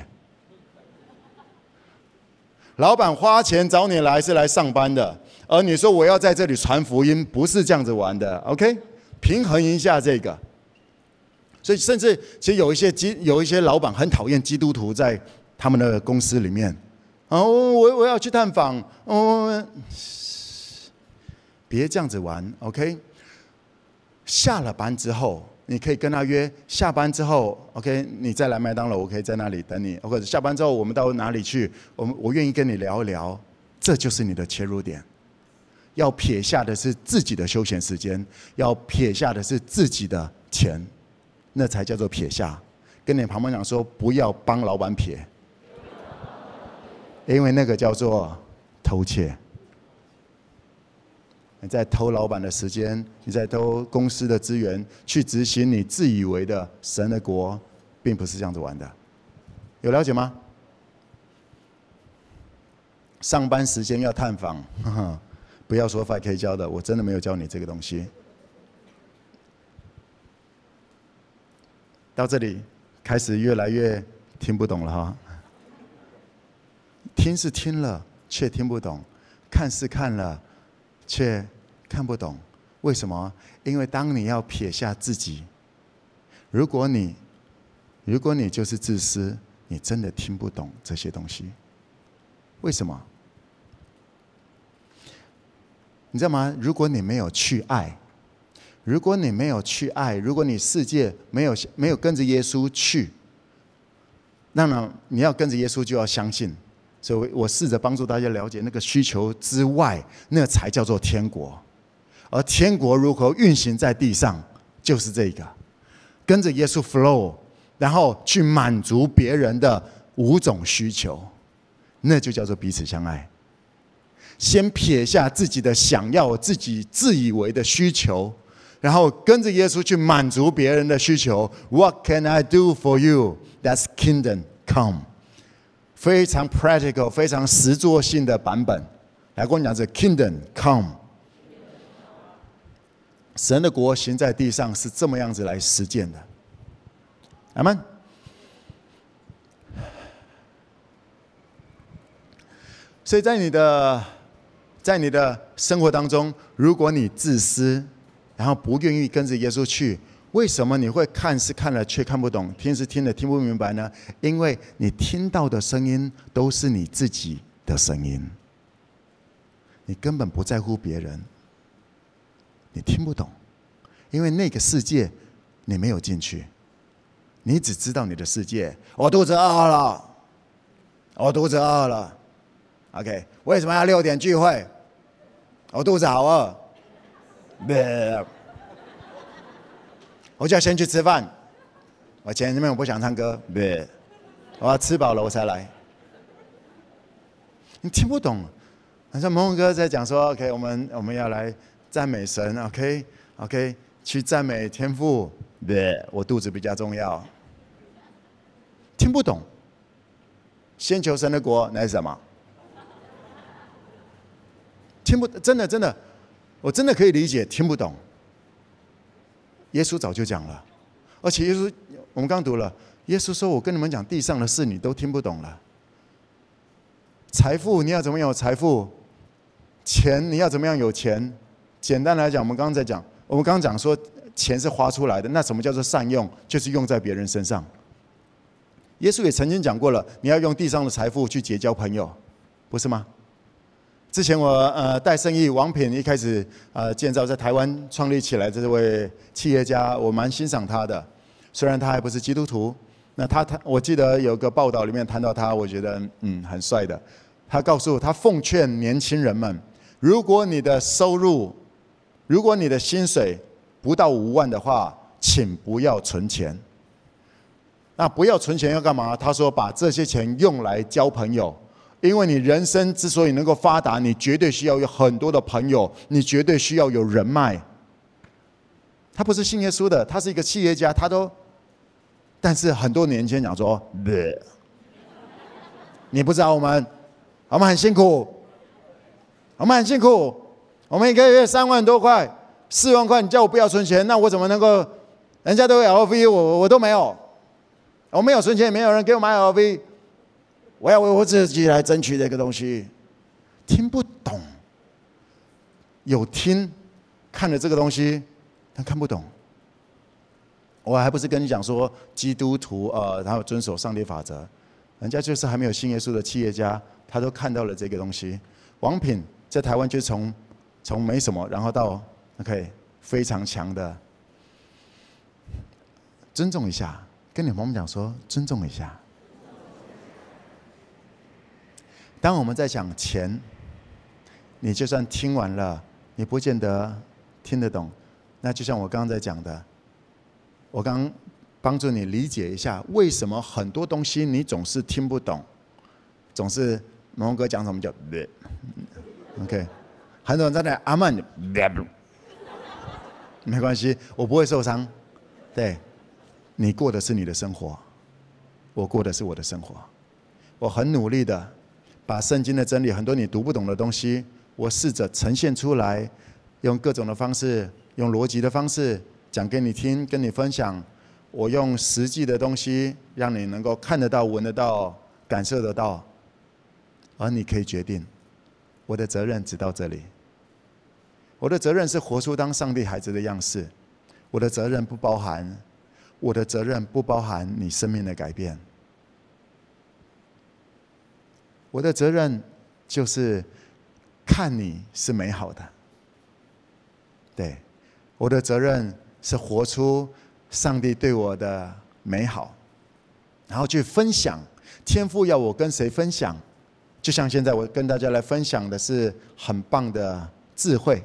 老板花钱找你来是来上班的，而你说我要在这里传福音，不是这样子玩的。OK，平衡一下这个。所以，甚至其实有一些基有一些老板很讨厌基督徒在他们的公司里面。哦，我我要去探访。哦。别这样子玩，OK？下了班之后，你可以跟他约下班之后，OK？你再来麦当劳，我可以在那里等你。或者下班之后，我们到哪里去？我们我愿意跟你聊一聊。这就是你的切入点。要撇下的是自己的休闲时间，要撇下的是自己的钱，那才叫做撇下。跟你旁边讲说，不要帮老板撇，因为那个叫做偷窃。你在偷老板的时间，你在偷公司的资源，去执行你自以为的神的国，并不是这样子玩的。有了解吗？上班时间要探访，呵呵，不要说 FK 教的，我真的没有教你这个东西。到这里开始越来越听不懂了哈。听是听了，却听不懂；看是看了。却看不懂，为什么？因为当你要撇下自己，如果你，如果你就是自私，你真的听不懂这些东西。为什么？你知道吗？如果你没有去爱，如果你没有去爱，如果你世界没有没有跟着耶稣去，那么你要跟着耶稣就要相信。所以我试着帮助大家了解那个需求之外，那才叫做天国。而天国如何运行在地上，就是这个，跟着耶稣 flow，然后去满足别人的五种需求，那就叫做彼此相爱。先撇下自己的想要、自己自以为的需求，然后跟着耶稣去满足别人的需求。What can I do for you? That's kingdom come. 非常 practical、非常实作性的版本，来跟我讲这 Kingdom Come，神的国行在地上是这么样子来实践的，阿门。所以在你的在你的生活当中，如果你自私，然后不愿意跟着耶稣去，为什么你会看是看了却看不懂，听是听了听不明白呢？因为你听到的声音都是你自己的声音，你根本不在乎别人，你听不懂，因为那个世界你没有进去，你只知道你的世界。我肚子饿了，我肚子饿了。OK，为什么要六点聚会？我肚子好饿。我就要先去吃饭。我前面我不想唱歌，我要吃饱了我才来。你听不懂？好像蒙哥在讲说：“OK，我们我们要来赞美神，OK，OK，去赞美天父。”我肚子比较重要。听不懂？先求神的国，那是什么？听不，真的真的，我真的可以理解，听不懂。耶稣早就讲了，而且耶稣，我们刚读了，耶稣说：“我跟你们讲地上的事，你都听不懂了。财富，你要怎么样有财富？钱，你要怎么样有钱？简单来讲，我们刚刚在讲，我们刚刚讲说，钱是花出来的。那什么叫做善用？就是用在别人身上。耶稣也曾经讲过了，你要用地上的财富去结交朋友，不是吗？”之前我呃带生意，王品一开始呃建造在台湾创立起来这位企业家，我蛮欣赏他的。虽然他还不是基督徒，那他他我记得有个报道里面谈到他，我觉得嗯很帅的。他告诉我，他奉劝年轻人们，如果你的收入，如果你的薪水不到五万的话，请不要存钱。那不要存钱要干嘛？他说把这些钱用来交朋友。因为你人生之所以能够发达，你绝对需要有很多的朋友，你绝对需要有人脉。他不是信耶稣的，他是一个企业家，他都，但是很多年轻人讲说，你不知道我们，我们很辛苦，我们很辛苦，我们一个月三万多块、四万块，你叫我不要存钱，那我怎么能够？人家都有 LV，我我都没有，我没有存钱，也没有人给我买 LV。我要为我自己来争取这个东西，听不懂，有听，看了这个东西，但看不懂。我还不是跟你讲说，基督徒呃，然后遵守上帝法则，人家就是还没有信耶稣的企业家，他都看到了这个东西。王品在台湾就从从没什么，然后到 OK 非常强的，尊重一下，跟你们讲说，尊重一下。当我们在讲钱，你就算听完了，你不见得听得懂。那就像我刚刚在讲的，我刚帮助你理解一下，为什么很多东西你总是听不懂，总是龙哥讲什么叫 OK，很多人在那阿曼，没关系，我不会受伤。对，你过的是你的生活，我过的是我的生活，我很努力的。把圣经的真理，很多你读不懂的东西，我试着呈现出来，用各种的方式，用逻辑的方式讲给你听，跟你分享。我用实际的东西，让你能够看得到、闻得到、感受得到，而你可以决定。我的责任只到这里。我的责任是活出当上帝孩子的样式。我的责任不包含，我的责任不包含你生命的改变。我的责任就是看你是美好的，对，我的责任是活出上帝对我的美好，然后去分享。天赋要我跟谁分享？就像现在我跟大家来分享的是很棒的智慧，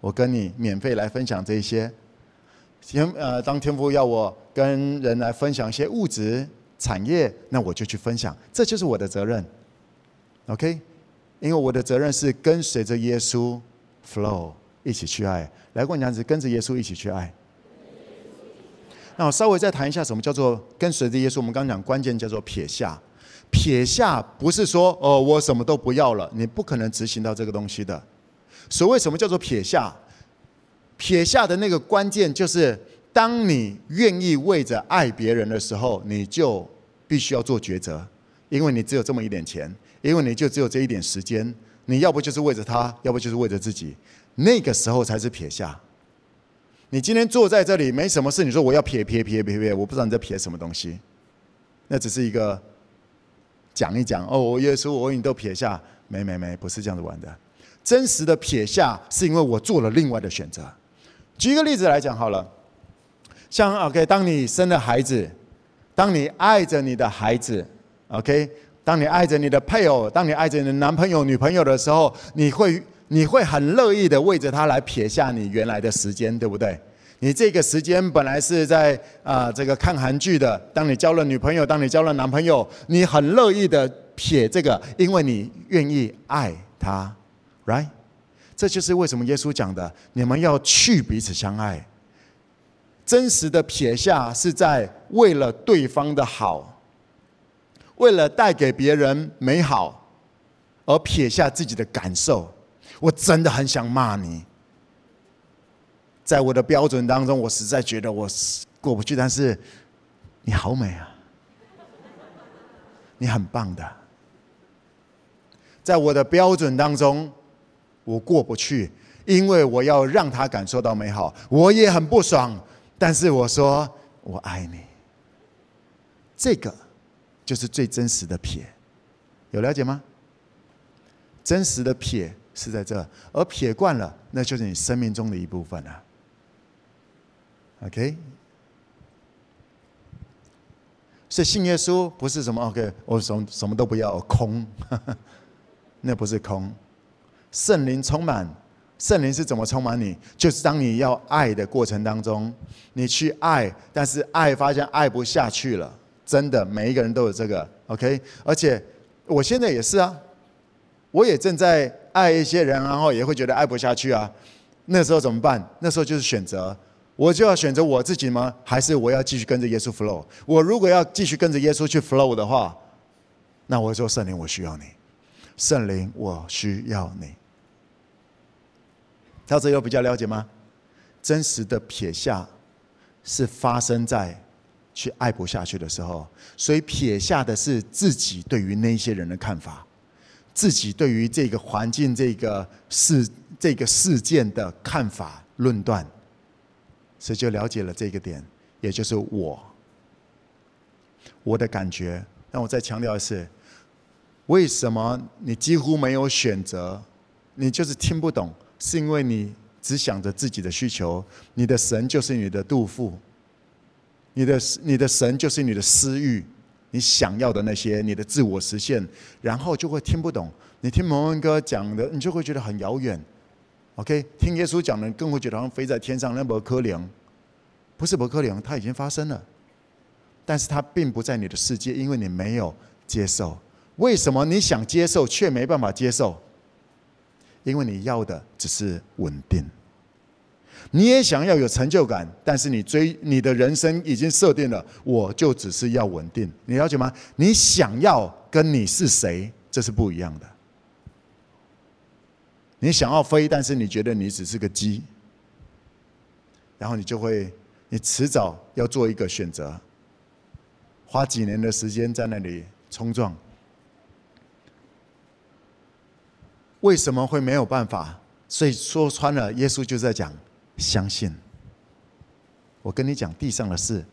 我跟你免费来分享这些。天呃，当天父要我跟人来分享一些物质产业，那我就去分享，这就是我的责任。OK，因为我的责任是跟随着耶稣 flow 一起去爱。来过娘子跟着耶稣一起去爱。那我稍微再谈一下什么叫做跟随着耶稣。我们刚刚讲关键叫做撇下，撇下不是说哦我什么都不要了，你不可能执行到这个东西的。所谓什么叫做撇下？撇下的那个关键就是，当你愿意为着爱别人的时候，你就必须要做抉择，因为你只有这么一点钱。因为你就只有这一点时间，你要不就是为着他，要不就是为着自己，那个时候才是撇下。你今天坐在这里没什么事，你说我要撇撇撇撇撇，我不知道你在撇什么东西，那只是一个讲一讲哦，我耶稣我为你都撇下，没没没，不是这样子玩的。真实的撇下是因为我做了另外的选择。举一个例子来讲好了，像 OK，当你生了孩子，当你爱着你的孩子，OK，当你爱着你的配偶，当你爱着你的男朋友、女朋友的时候，你会。你会很乐意的为着他来撇下你原来的时间，对不对？你这个时间本来是在啊、这个看韩剧的，当你交了女朋友，当你交了男朋友，你很乐意的撇这个，因为你愿意爱他，right？这就是为什么耶稣讲的，你们要去彼此相爱。真实的撇下是在为了对方的好，为了带给别人美好，而撇下自己的感受。我真的很想骂你，在我的标准当中，我实在觉得我过不去。但是你好美啊，你很棒的。在我的标准当中，我过不去，因为我要让他感受到美好。我也很不爽，但是我说我爱你。这个就是最真实的撇，有了解吗？真实的撇。是在这，而撇惯了，那就是你生命中的一部分了。OK，所以信耶稣不是什么 OK，我什么什么都不要，空，那不是空。圣灵充满，圣灵是怎么充满你？就是当你要爱的过程当中，你去爱，但是爱发现爱不下去了，真的，每一个人都有这个 OK，而且我现在也是啊，我也正在。爱一些人，然后也会觉得爱不下去啊。那时候怎么办？那时候就是选择，我就要选择我自己吗？还是我要继续跟着耶稣 flow？我如果要继续跟着耶稣去 flow 的话，那我说圣灵，我需要你。圣灵，我需要你。到这有比较了解吗？真实的撇下是发生在去爱不下去的时候，所以撇下的是自己对于那些人的看法。自己对于这个环境、这个事、这个事件的看法、论断，所以就了解了这个点，也就是我，我的感觉。让我再强调的是，为什么你几乎没有选择？你就是听不懂，是因为你只想着自己的需求。你的神就是你的肚腹，你的你的神就是你的私欲。你想要的那些，你的自我实现，然后就会听不懂。你听蒙恩哥讲的，你就会觉得很遥远。OK，听耶稣讲的，更会觉得好像飞在天上那么可怜。不是不可怜，它已经发生了，但是它并不在你的世界，因为你没有接受。为什么你想接受却没办法接受？因为你要的只是稳定。你也想要有成就感，但是你追你的人生已经设定了，我就只是要稳定，你了解吗？你想要跟你是谁，这是不一样的。你想要飞，但是你觉得你只是个鸡，然后你就会，你迟早要做一个选择，花几年的时间在那里冲撞，为什么会没有办法？所以说穿了，耶稣就在讲。相信，我跟你讲地上的事，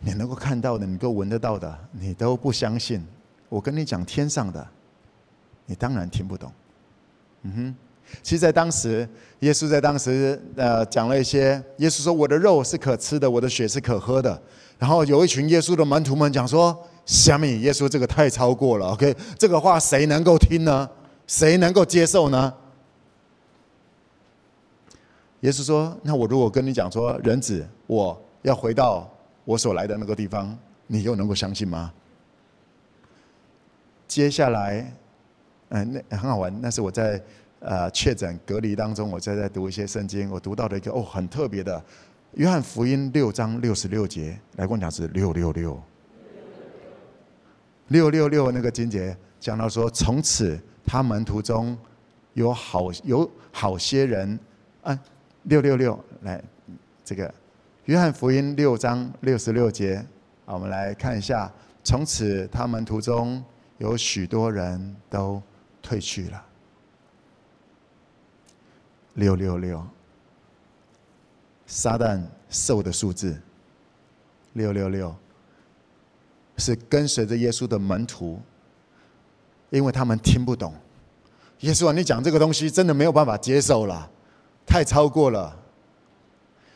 你能够看到的，你能够闻得到的，你都不相信。我跟你讲天上的，你当然听不懂。嗯哼，其实，在当时，耶稣在当时呃讲了一些，耶稣说：“我的肉是可吃的，我的血是可喝的。”然后有一群耶稣的门徒们讲说：“虾米，耶稣这个太超过了。”OK，这个话谁能够听呢？谁能够接受呢？耶稣说：“那我如果跟你讲说，人子，我要回到我所来的那个地方，你又能够相信吗？”接下来，嗯，那很好玩。那是我在呃确诊隔离当中，我在在读一些圣经，我读到了一个哦很特别的，《约翰福音》六章六十六节，来跟我讲是六六六，六六六那个经节讲到说，从此他门徒中有好有好些人，啊。六六六，来，这个《约翰福音》六章六十六节，啊，我们来看一下。从此，他们途中有许多人都退去了。六六六，撒旦兽的数字六六六，是跟随着耶稣的门徒，因为他们听不懂。耶稣啊，你讲这个东西真的没有办法接受了，太超过了。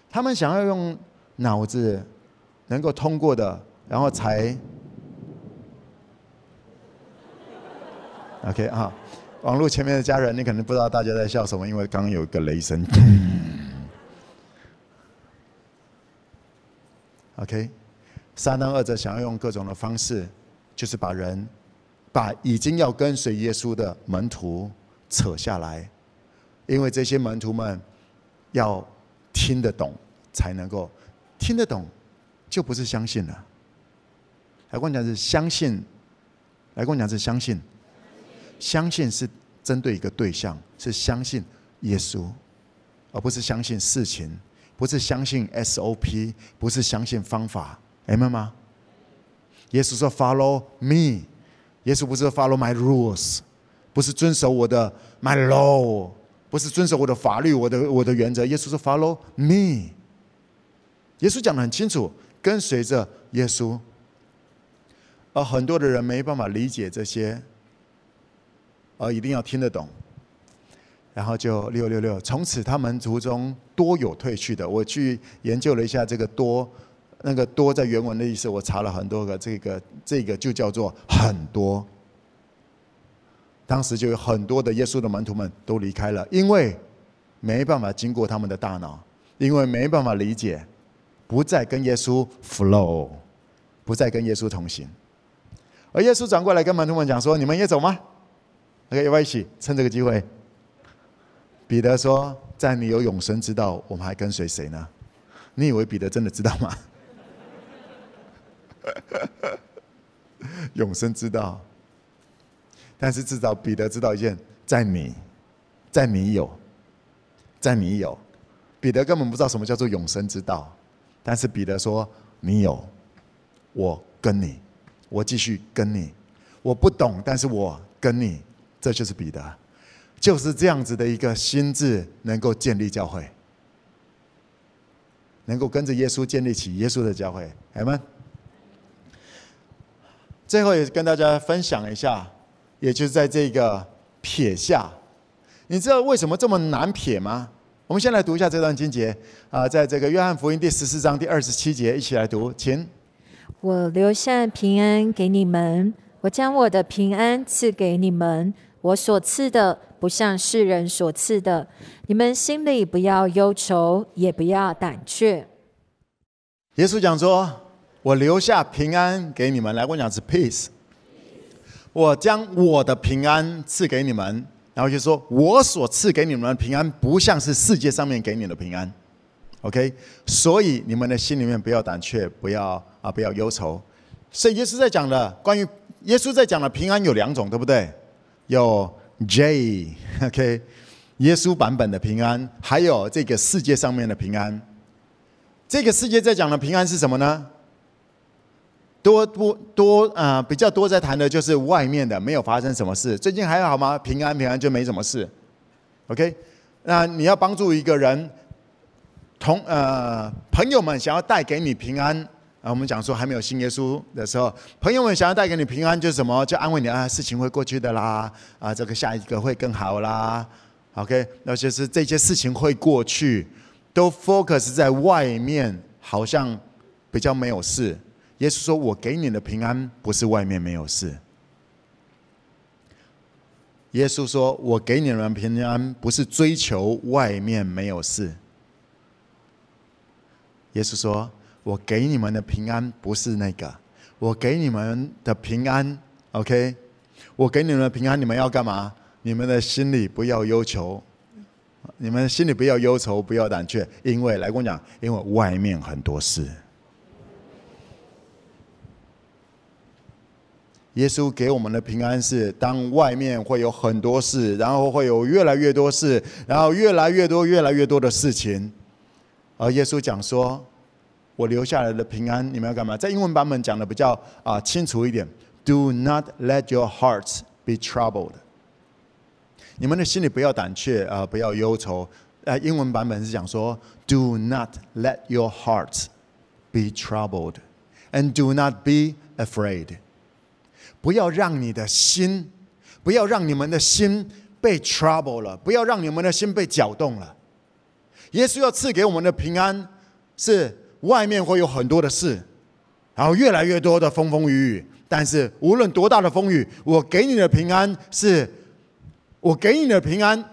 他们想要用脑子能够通过的，然后才 OK 啊。网络前面的家人，你可能不知道大家在笑什么，因为刚刚有一个雷声。OK，撒旦恶者想要用各种的方式，就是把人，把已经要跟随耶稣的门徒扯下来，因为这些门徒们要听得懂，才能够听得懂，就不是相信了。来跟我讲是相信，来跟我讲是相信。相信是针对一个对象，是相信耶稣，而不是相信事情，不是相信 SOP，不是相信方法，明白吗？耶稣说 “Follow me”，耶稣不是 “Follow my rules”，不是遵守我的 “my law”，不是遵守我的法律、我的我的原则。耶稣说 “Follow me”，耶稣讲得很清楚，跟随着耶稣，而很多的人没办法理解这些。而一定要听得懂，然后就六六六。从此他们族中多有退去的。我去研究了一下这个多，那个多在原文的意思，我查了很多个，这个这个就叫做很多。当时就有很多的耶稣的门徒们都离开了，因为没办法经过他们的大脑，因为没办法理解，不再跟耶稣 flow，不再跟耶稣同行。而耶稣转过来跟门徒们讲说：“你们也走吗？” OK，要不要一起趁这个机会？彼得说：“在你有永生之道，我们还跟随谁呢？”你以为彼得真的知道吗？永生之道，但是至少彼得知道一件：在你，在你有，在你有。彼得根本不知道什么叫做永生之道，但是彼得说：“你有，我跟你，我继续跟你。我不懂，但是我跟你。”这就是彼得，就是这样子的一个心智，能够建立教会，能够跟着耶稣建立起耶稣的教会，阿们。最后也跟大家分享一下，也就是在这个撇下，你知道为什么这么难撇吗？我们先来读一下这段经节啊，在这个约翰福音第十四章第二十七节，一起来读，请。我留下平安给你们，我将我的平安赐给你们。我所赐的不像世人所赐的，你们心里不要忧愁，也不要胆怯。耶稣讲说：“我留下平安给你们。”来，我讲是 peace。我将我的平安赐给你们，然后就说：“我所赐给你们的平安，不像是世界上面给你的平安。” OK，所以你们的心里面不要胆怯，不要啊，不要忧愁。所以耶稣在讲的关于耶稣在讲的平安有两种，对不对？有 J，OK，耶稣版本的平安，还有这个世界上面的平安。这个世界在讲的平安是什么呢？多多多啊、比较多在谈的就是外面的，没有发生什么事。最近还好吗？平安平安就没什么事。OK，那你要帮助一个人，同呃朋友们想要带给你平安。啊，我们讲说还没有信耶稣的时候，朋友们想要带给你平安，就是什么？就安慰你啊，事情会过去的啦，啊，这个下一个会更好啦。OK，那就是这些事情会过去，都 focus 在外面，好像比较没有事。耶稣说：“我给你的平安不是外面没有事。”耶稣说：“我给你们平安不是追求外面没有事。”耶稣说。我给你们的平安不是那个，我给你们的平安，OK？我给你们的平安，你们要干嘛？你们的心里不要忧愁，你们心里不要忧愁，不要胆怯，因为来跟我讲，因为外面很多事。耶稣给我们的平安是，当外面会有很多事，然后会有越来越多事，然后越来越多、越来越多的事情，而耶稣讲说。我留下来的平安，你们要干嘛？在英文版本讲的比较啊清楚一点。Do not let your hearts be troubled。你们的心里不要胆怯啊，不要忧愁。呃，英文版本是讲说：“Do not let your hearts be troubled, and do not be afraid。”不要让你的心，不要让你们的心被 trouble 了，不要让你们的心被搅动了。耶稣要赐给我们的平安，是外面会有很多的事，然后越来越多的风风雨雨。但是无论多大的风雨，我给你的平安是，我给你的平安，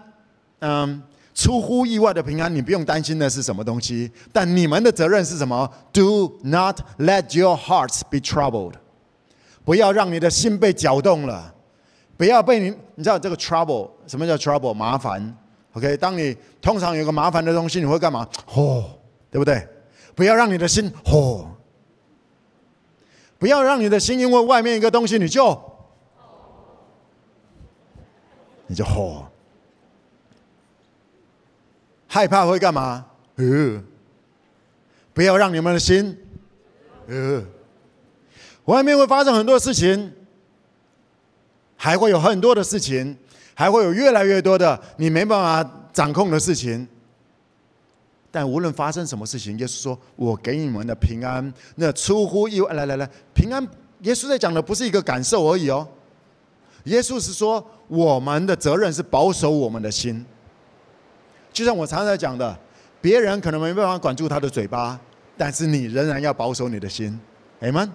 嗯。出乎意外的平安，你不用担心的是什么东西？但你们的责任是什么？Do not let your hearts be troubled。不要让你的心被搅动了，不要被你，你知道这个 trouble 什么叫 trouble？麻烦。OK，当你通常有个麻烦的东西，你会干嘛？吼，对不对？不要让你的心吼，不要让你的心因为外面一个东西你就你就吼。害怕会干嘛？呃，不要让你们的心，呃，外面会发生很多事情，还会有很多的事情，还会有越来越多的你没办法掌控的事情。但无论发生什么事情，耶稣说：“我给你们的平安，那出乎意外。”来来来，平安。耶稣在讲的不是一个感受而已哦。耶稣是说，我们的责任是保守我们的心。就像我常常在讲的，别人可能没办法管住他的嘴巴，但是你仍然要保守你的心，Amen。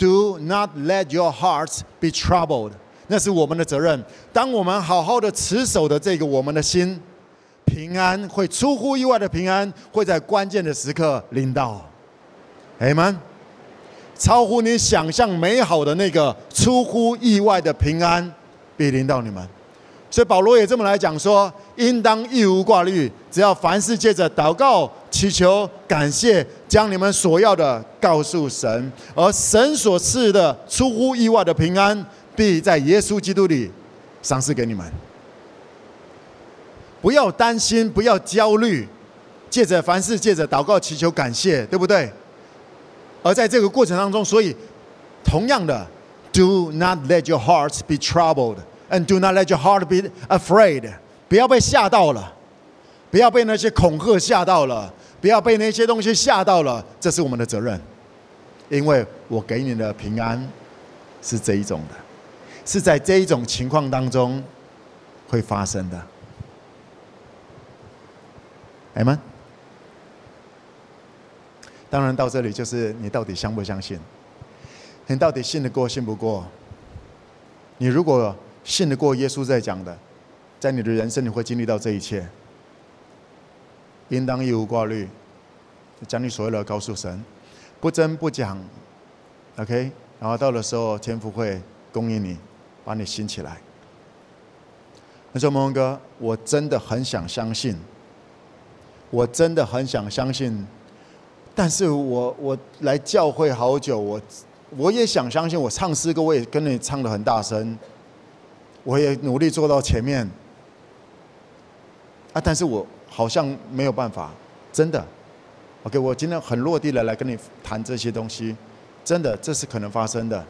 Do not let your hearts be troubled，那是我们的责任。当我们好好的持守的这个我们的心，平安会出乎意外的平安会在关键的时刻临到，Amen。超乎你想象美好的那个出乎意外的平安必临到你们。所以保罗也这么来讲说，应当一无挂虑，只要凡事借着祷告、祈求、感谢，将你们所要的告诉神，而神所赐的出乎意外的平安，必在耶稣基督里赏赐给你们。不要担心，不要焦虑，借着凡事借着祷告、祈求、感谢，对不对？而在这个过程当中，所以同样的，Do not let your hearts be troubled。And do not let your heart be afraid。不要被吓到了，不要被那些恐吓吓到了，不要被那些东西吓到了。这是我们的责任，因为我给你的平安是这一种的，是在这一种情况当中会发生的。哎们，当然到这里就是你到底相不相信？你到底信得过信不过？你如果信得过耶稣在讲的，在你的人生你会经历到这一切，应当一无挂虑，将你所有的告诉神，不争不讲，OK，然后到的时候天父会供应你，把你兴起来。他说：“蒙蒙哥，我真的很想相信，我真的很想相信，但是我我来教会好久，我我也想相信，我唱诗歌我也跟你唱的很大声。”我也努力做到前面，啊！但是我好像没有办法，真的。OK，我今天很落地的来跟你谈这些东西，真的，这是可能发生的。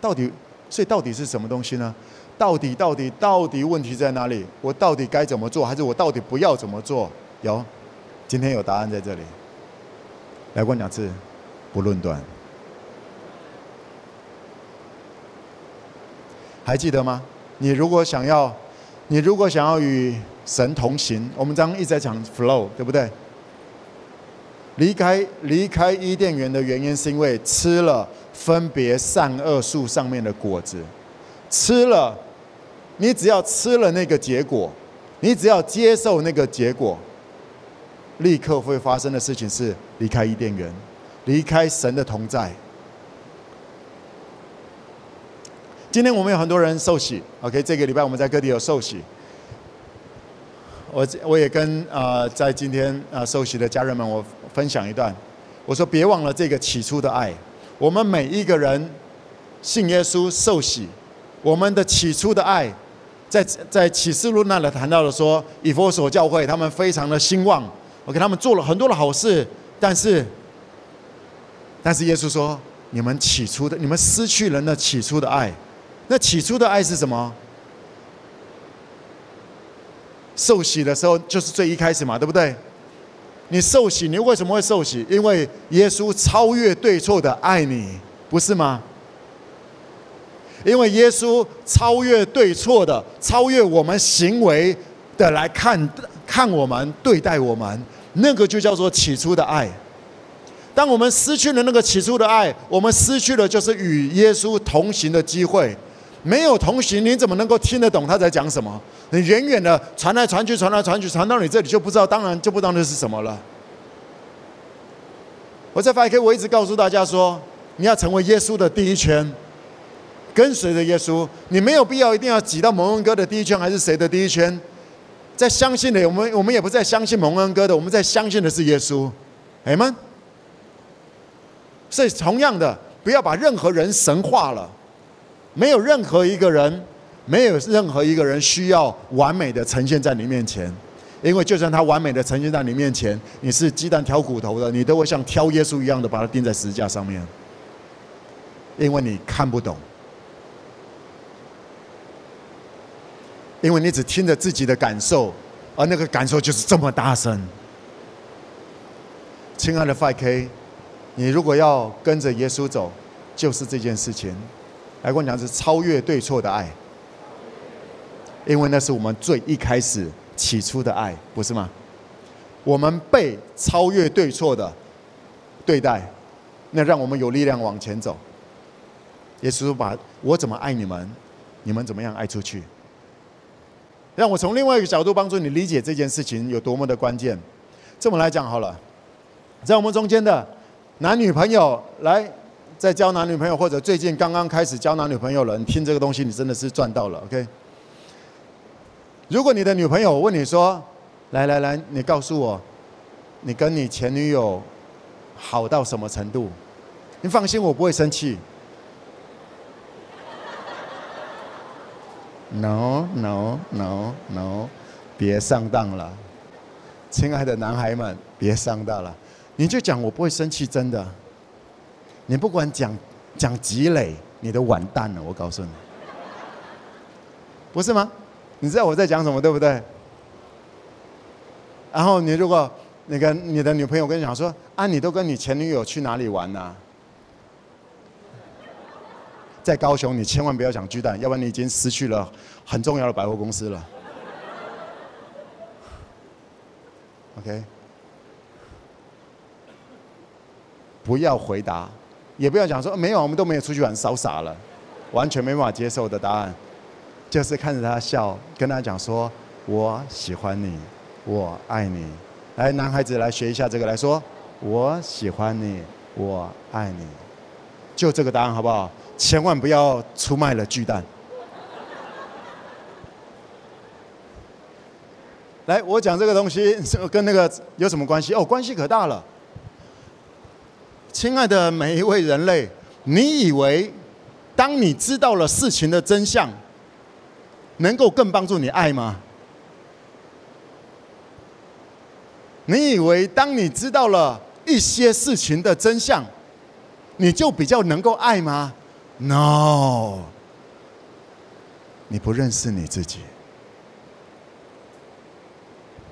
到底，所以到底是什么东西呢？到底，到底，到底问题在哪里？我到底该怎么做，还是我到底不要怎么做？有，今天有答案在这里。来过两次，不论断。还记得吗？你如果想要，你如果想要与神同行，我们刚刚一直在讲 flow，对不对？离开离开伊甸园的原因是因为吃了分别善恶树上面的果子，吃了，你只要吃了那个结果，你只要接受那个结果，立刻会发生的事情是离开伊甸园，离开神的同在。今天我们有很多人受洗，OK，这个礼拜我们在各地有受洗。我我也跟啊、呃，在今天啊、呃、受洗的家人们，我分享一段。我说别忘了这个起初的爱。我们每一个人信耶稣受洗，我们的起初的爱，在在启示录那里谈到了说，以弗所教会他们非常的兴旺，OK，他们做了很多的好事，但是但是耶稣说，你们起初的，你们失去了那起初的爱。那起初的爱是什么？受洗的时候就是最一开始嘛，对不对？你受洗，你为什么会受洗？因为耶稣超越对错的爱你，不是吗？因为耶稣超越对错的，超越我们行为的来看看我们，对待我们，那个就叫做起初的爱。当我们失去了那个起初的爱，我们失去了就是与耶稣同行的机会。没有同行，你怎么能够听得懂他在讲什么？你远远的传来传去，传来传去，传到你这里就不知道，当然就不知道那是什么了。我在 FiveK，我一直告诉大家说，你要成为耶稣的第一圈，跟随着耶稣，你没有必要一定要挤到蒙恩哥的第一圈，还是谁的第一圈？在相信的，我们我们也不再相信蒙恩哥的，我们在相信的是耶稣，哎们。所以同样的，不要把任何人神化了。没有任何一个人，没有任何一个人需要完美的呈现在你面前，因为就算他完美的呈现在你面前，你是鸡蛋挑骨头的，你都会像挑耶稣一样的把他钉在十字架上面，因为你看不懂，因为你只听着自己的感受，而那个感受就是这么大声。亲爱的 FiveK，你如果要跟着耶稣走，就是这件事情。来跟我讲是超越对错的爱，因为那是我们最一开始起初的爱，不是吗？我们被超越对错的对待，那让我们有力量往前走。耶稣把我怎么爱你们，你们怎么样爱出去。让我从另外一个角度帮助你理解这件事情有多么的关键。这么来讲好了，在我们中间的男女朋友来。在交男女朋友，或者最近刚刚开始交男女朋友了，你听这个东西，你真的是赚到了，OK？如果你的女朋友问你说：“来来来，你告诉我，你跟你前女友好到什么程度？”你放心，我不会生气。No No No No，别上当了，亲爱的男孩们，别上当了。你就讲，我不会生气，真的。你不管讲讲积累，你都完蛋了。我告诉你，不是吗？你知道我在讲什么，对不对？然后你如果那个你的女朋友跟你讲说啊，你都跟你前女友去哪里玩呢？在高雄，你千万不要讲巨蛋，要不然你已经失去了很重要的百货公司了。OK，不要回答。也不要讲说没有，我们都没有出去玩，烧傻了，完全没办法接受的答案，就是看着他笑，跟他讲说：“我喜欢你，我爱你。”来，男孩子来学一下这个，来说：“我喜欢你，我爱你。”就这个答案好不好？千万不要出卖了巨蛋。来，我讲这个东西跟那个有什么关系？哦，关系可大了。亲爱的每一位人类，你以为当你知道了事情的真相，能够更帮助你爱吗？你以为当你知道了一些事情的真相，你就比较能够爱吗？No，你不认识你自己，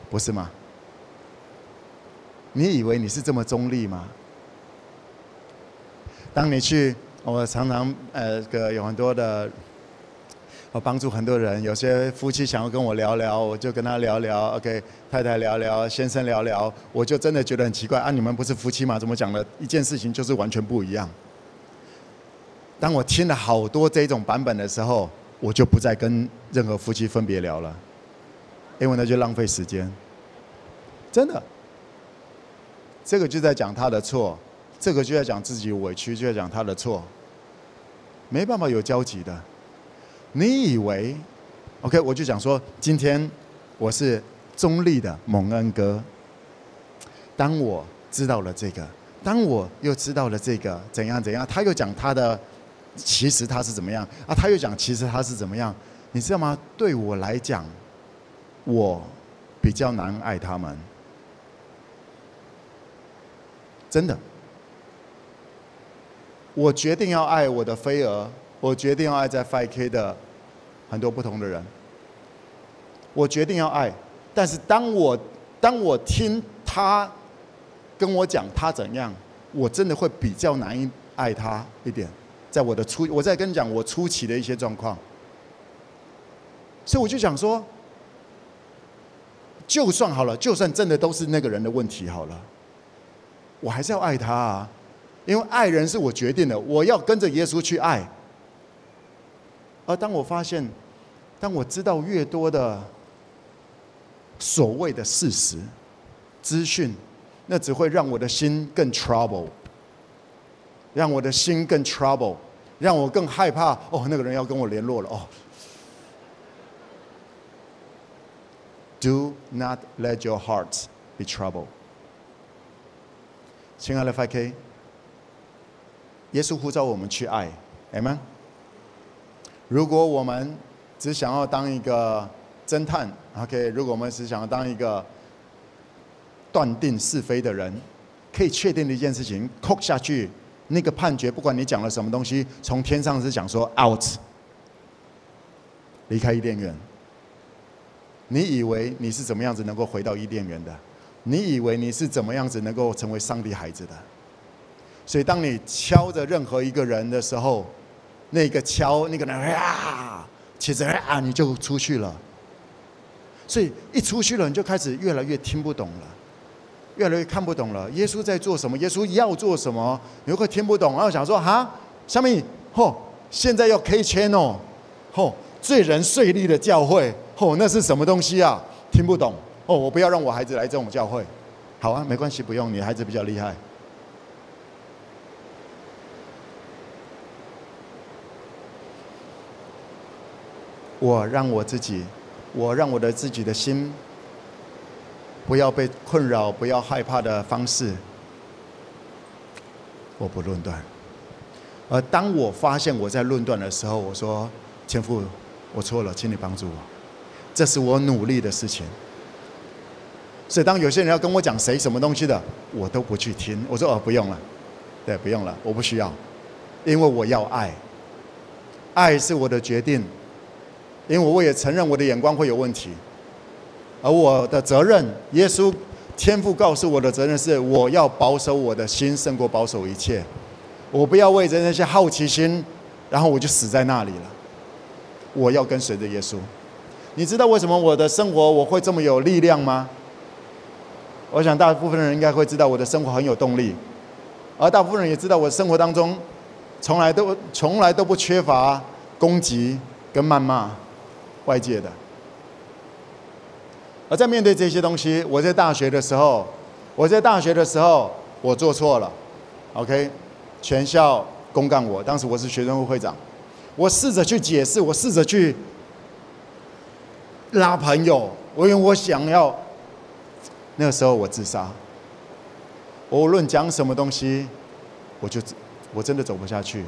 不是吗？你以为你是这么中立吗？当你去，我常常呃个有很多的，我帮助很多人。有些夫妻想要跟我聊聊，我就跟他聊聊。OK，太太聊聊，先生聊聊，我就真的觉得很奇怪啊！你们不是夫妻吗？怎么讲的一件事情就是完全不一样？当我听了好多这种版本的时候，我就不再跟任何夫妻分别聊了，因为那就浪费时间。真的，这个就在讲他的错。这个就在讲自己委屈，就在讲他的错，没办法有交集的。你以为，OK？我就讲说，今天我是中立的蒙恩哥。当我知道了这个，当我又知道了这个怎样怎样，他又讲他的，其实他是怎么样啊？他又讲其实他是怎么样？你知道吗？对我来讲，我比较难爱他们，真的。我决定要爱我的飞蛾，我决定要爱在 FK 的很多不同的人。我决定要爱，但是当我当我听他跟我讲他怎样，我真的会比较难以爱他一点。在我的初，我在跟你讲我初期的一些状况，所以我就想说，就算好了，就算真的都是那个人的问题好了，我还是要爱他啊，因为爱人是我决定的，我要跟着耶稣去爱。而当我发现，当我知道越多的所谓的事实、资讯，那只会让我的心更 trouble，让我的心更 trouble，让我更害怕。哦，那个人要跟我联络了哦。Do not let your hearts be troubled。亲爱的 5K，耶稣呼召我们去爱 am。如果我们只想要当一个侦探，OK？如果我们只想要当一个断定是非的人，可以确定的一件事情，扣下去那个判决，不管你讲了什么东西，从天上是讲说 out，离开伊甸园。你以为你是怎么样子能够回到伊甸园的？你以为你是怎么样子能够成为上帝孩子的？所以当你敲着任何一个人的时候，那个敲那个人啊，其实啊你就出去了，所以一出去了你就开始越来越听不懂了，越来越看不懂了。耶稣在做什么？耶稣要做什么？你会听不懂，然后想说哈，下面嚯，现在要 K channel，嚯，罪人税利的教会，嚯，那是什么东西啊？听不懂哦，我不要让我孩子来这种教会。好啊，没关系，不用，你孩子比较厉害。我让我自己，我让我的自己的心不要被困扰，不要害怕的方式，我不论断。而当我发现我在论断的时候，我说：“天父，我错了，请你帮助我。”这是我努力的事情。所以当有些人要跟我讲谁什么东西的，我都不去听。我说：“哦，不用了，对，不用了，我不需要，因为我要爱，爱是我的决定。”因为我也承认我的眼光会有问题，而我的责任，耶稣天父告诉我的责任是，我要保守我的心胜过保守一切，我不要为着那些好奇心，然后我就死在那里了。我要跟随着耶稣。你知道为什么我的生活我会这么有力量吗？我想大部分人应该会知道我的生活很有动力，而大部分人也知道我生活当中从来都从来都不缺乏攻击跟谩骂。外界的，而在面对这些东西，我在大学的时候，我在大学的时候，我做错了，OK，全校公干我，当时我是学生会会长，我试着去解释，我试着去拉朋友，我因为我想要，那个时候我自杀，无论讲什么东西，我就我真的走不下去，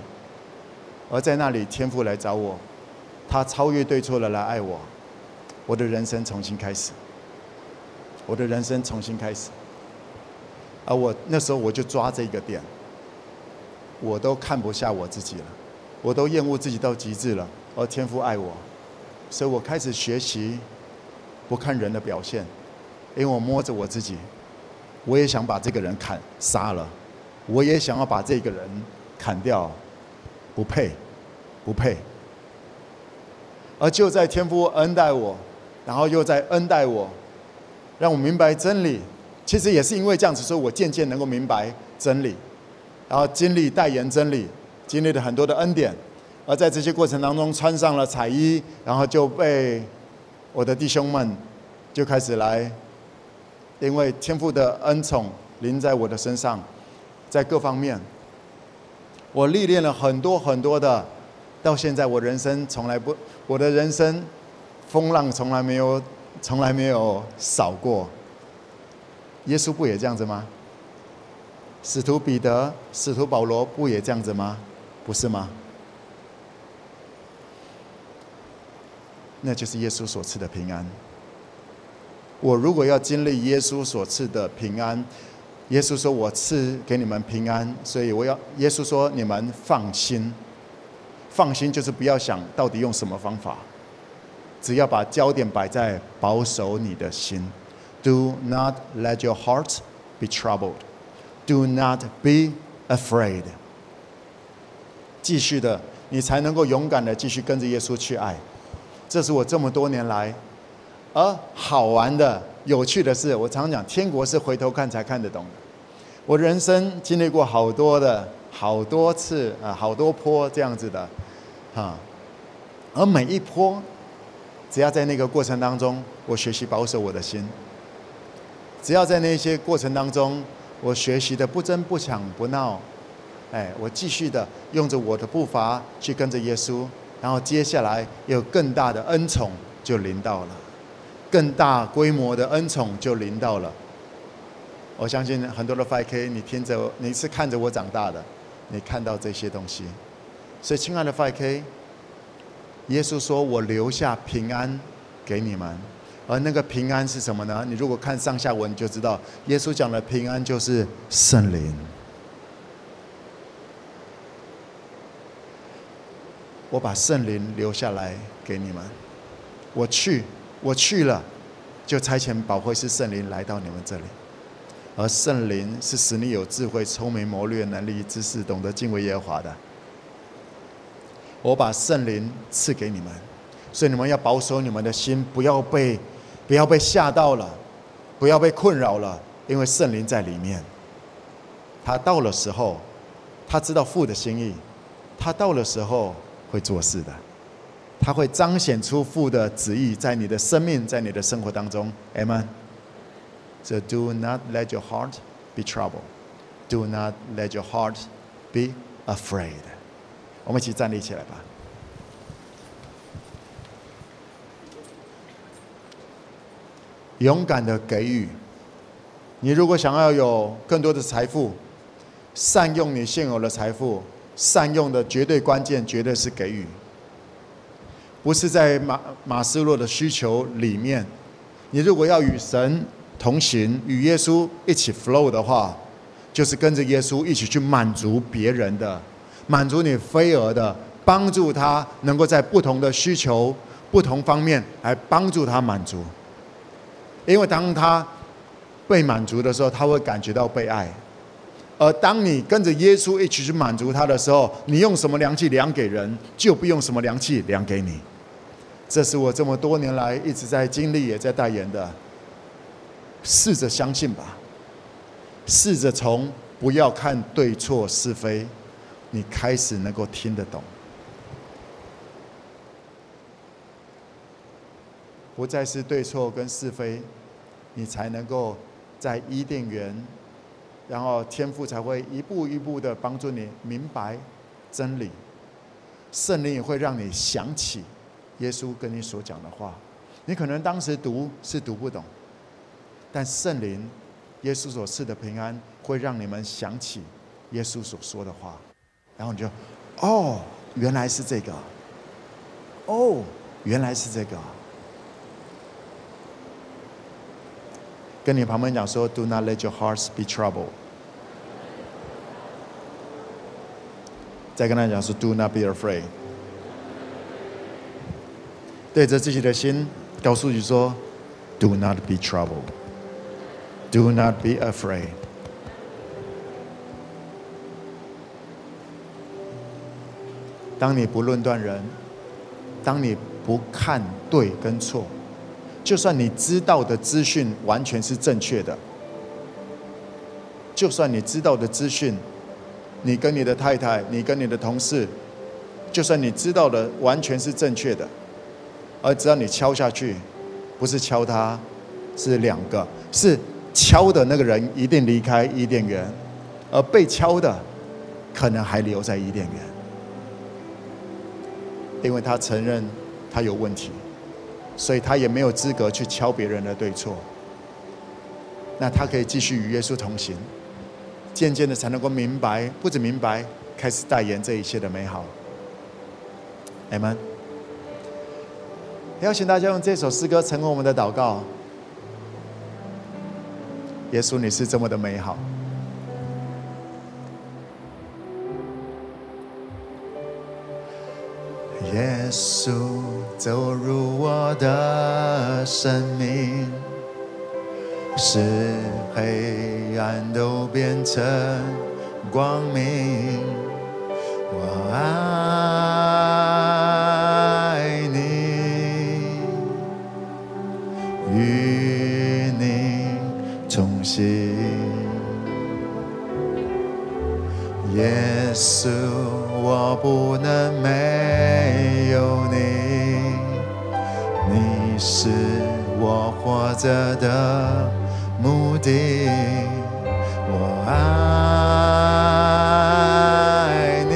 而在那里天父来找我。他超越对错的来爱我，我的人生重新开始，我的人生重新开始。而我那时候我就抓这个点，我都看不下我自己了，我都厌恶自己到极致了。而天父爱我，所以我开始学习不看人的表现，因为我摸着我自己，我也想把这个人砍杀了，我也想要把这个人砍掉，不配，不配。而就在天父恩待我，然后又在恩待我，让我明白真理。其实也是因为这样子，所以我渐渐能够明白真理，然后经历代言真理，经历了很多的恩典。而在这些过程当中，穿上了彩衣，然后就被我的弟兄们就开始来，因为天父的恩宠临在我的身上，在各方面，我历练了很多很多的。到现在，我人生从来不，我的人生风浪从来没有，从来没有少过。耶稣不也这样子吗？使徒彼得、使徒保罗不也这样子吗？不是吗？那就是耶稣所赐的平安。我如果要经历耶稣所赐的平安，耶稣说我赐给你们平安，所以我要耶稣说你们放心。放心，就是不要想到底用什么方法，只要把焦点摆在保守你的心。Do not let your heart be troubled. Do not be afraid. 继续的，你才能够勇敢的继续跟着耶稣去爱。这是我这么多年来，而好玩的、有趣的是，我常讲，天国是回头看才看得懂的。我人生经历过好多的、好多次啊，好多波这样子的，哈。而每一波，只要在那个过程当中，我学习保守我的心；只要在那些过程当中，我学习的不争不抢不闹。哎，我继续的用着我的步伐去跟着耶稣，然后接下来有更大的恩宠就临到了，更大规模的恩宠就临到了。我相信很多的 5K，你听着，你是看着我长大的，你看到这些东西。所以，亲爱的 5K，耶稣说我留下平安给你们，而那个平安是什么呢？你如果看上下文，就知道，耶稣讲的平安就是圣灵。我把圣灵留下来给你们，我去，我去了，就差遣保惠师圣灵来到你们这里，而圣灵是使你有智慧、聪明、谋略、能力、知识，懂得敬畏耶和华的。我把圣灵赐给你们，所以你们要保守你们的心，不要被不要被吓到了，不要被困扰了，因为圣灵在里面。他到了时候，他知道父的心意，他到了时候。会做事的，他会彰显出父的旨意在你的生命，在你的生活当中，Amen。So do not let your heart be troubled. Do not let your heart be afraid. 我们一起站立起来吧。勇敢的给予。你如果想要有更多的财富，善用你现有的财富。善用的绝对关键，绝对是给予，不是在马马斯洛的需求里面。你如果要与神同行，与耶稣一起 flow 的话，就是跟着耶稣一起去满足别人的，满足你飞蛾的，帮助他能够在不同的需求、不同方面来帮助他满足。因为当他被满足的时候，他会感觉到被爱。而当你跟着耶稣一起去满足他的时候，你用什么量器量给人，就不用什么量器量给你。这是我这么多年来一直在经历，也在代言的。试着相信吧，试着从不要看对错是非，你开始能够听得懂，不再是对错跟是非，你才能够在伊甸园。然后天父才会一步一步的帮助你明白真理，圣灵也会让你想起耶稣跟你所讲的话。你可能当时读是读不懂，但圣灵耶稣所赐的平安会让你们想起耶稣所说的话，然后你就哦，原来是这个，哦，原来是这个。跟你旁边讲说，Do not let your hearts be troubled。再跟他讲说，Do not be afraid。对着自己的心，告诉你说，Do not be troubled。Do not be afraid。当你不论断人，当你不看对跟错。就算你知道的资讯完全是正确的，就算你知道的资讯，你跟你的太太，你跟你的同事，就算你知道的完全是正确的，而只要你敲下去，不是敲他，是两个，是敲的那个人一定离开伊甸园，而被敲的可能还留在伊甸园，因为他承认他有问题。所以他也没有资格去敲别人的对错。那他可以继续与耶稣同行，渐渐的才能够明白，不止明白，开始代言这一切的美好。阿门。邀请大家用这首诗歌成为我们的祷告。耶稣，你是这么的美好。耶稣走入我的生命，使黑暗都变成光明。我爱你，与你同行，耶稣，我不能没活着的目的，我爱你，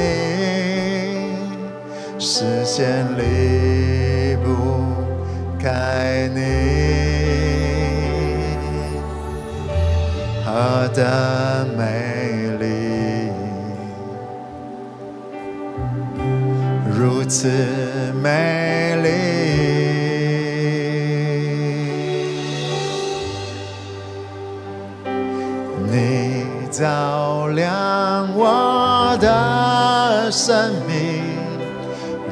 视线离不开你，何等美丽，如此美生命，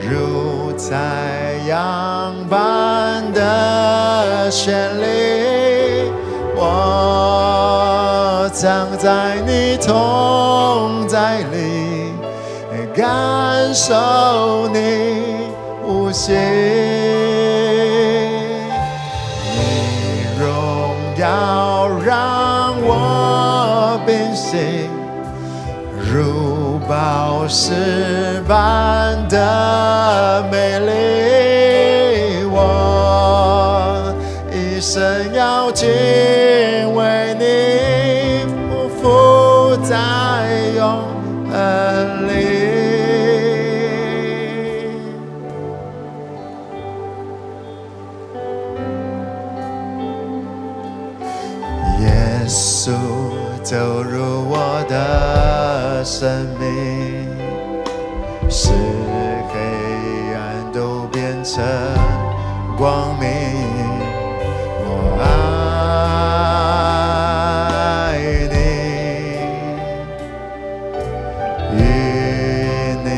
如太阳般的绚丽，我藏在你同在里，感受你呼吸，你荣耀让我变形，宝石般的美丽，我一生要敬畏你，匍匐在永恒里。耶稣走入我的生命，使黑暗都变成光明。我爱你，与你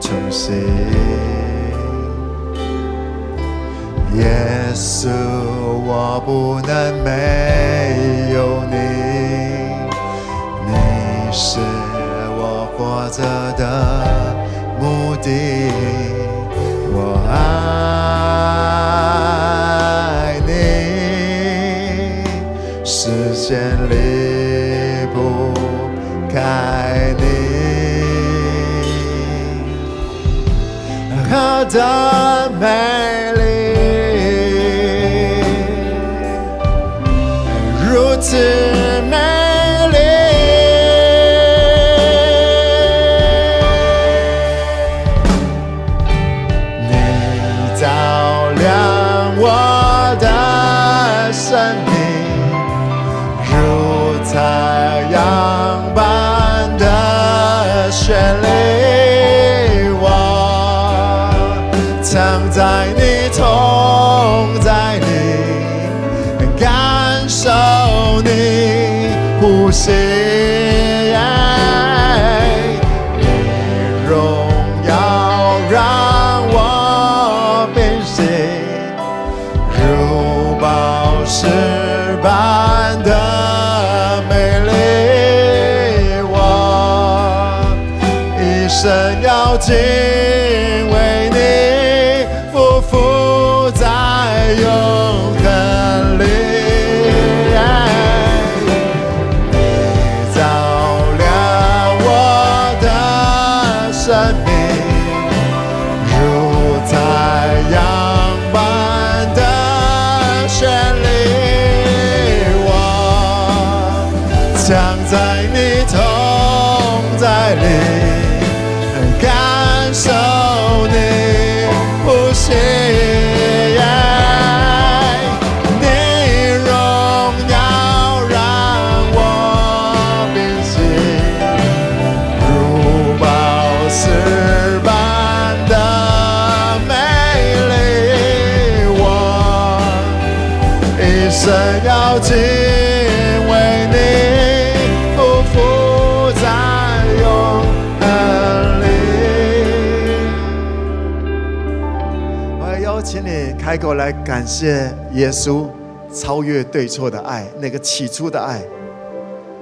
同行。耶稣，我不能没我爱你，时间离不开你，何等美呼谢耶稣超越对错的爱，那个起初的爱。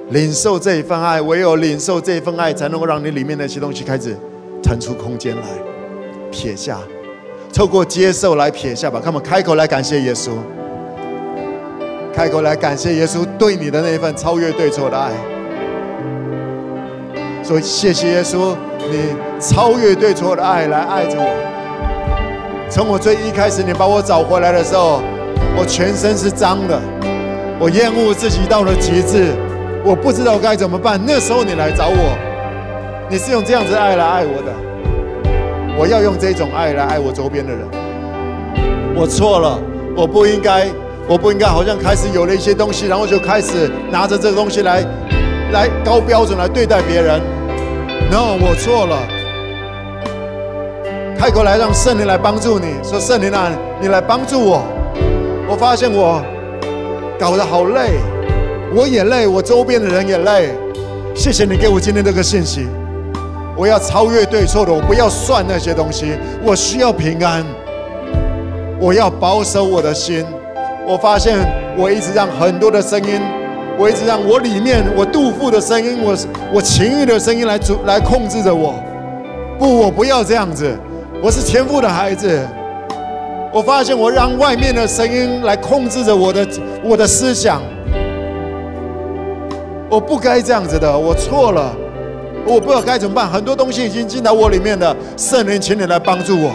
领受这一份爱，唯有领受这一份爱，才能够让你里面那些东西开始腾出空间来，撇下，透过接受来撇下吧。看我们开口来感谢耶稣，开口来感谢耶稣对你的那份超越对错的爱。所以谢谢耶稣，你超越对错的爱来爱着我。从我最一开始你把我找回来的时候，我全身是脏的，我厌恶自己到了极致。我不知道该怎么办。那时候你来找我，你是用这样子爱来爱我的。我要用这种爱来爱我周边的人。我错了，我不应该，我不应该好像开始有了一些东西，然后就开始拿着这个东西来，来高标准来对待别人。No，我错了。开口来让圣灵来帮助你，说圣灵啊，你来帮助我。我发现我搞得好累。我也累，我周边的人也累。谢谢你给我今天这个信息。我要超越对错的，我不要算那些东西。我需要平安。我要保守我的心。我发现我一直让很多的声音，我一直让我里面我肚腹的声音，我我情欲的声音来主来控制着我。不，我不要这样子。我是天父的孩子。我发现我让外面的声音来控制着我的我的思想。我不该这样子的，我错了，我不知道该怎么办。很多东西已经进到我里面的，圣灵，请你来帮助我。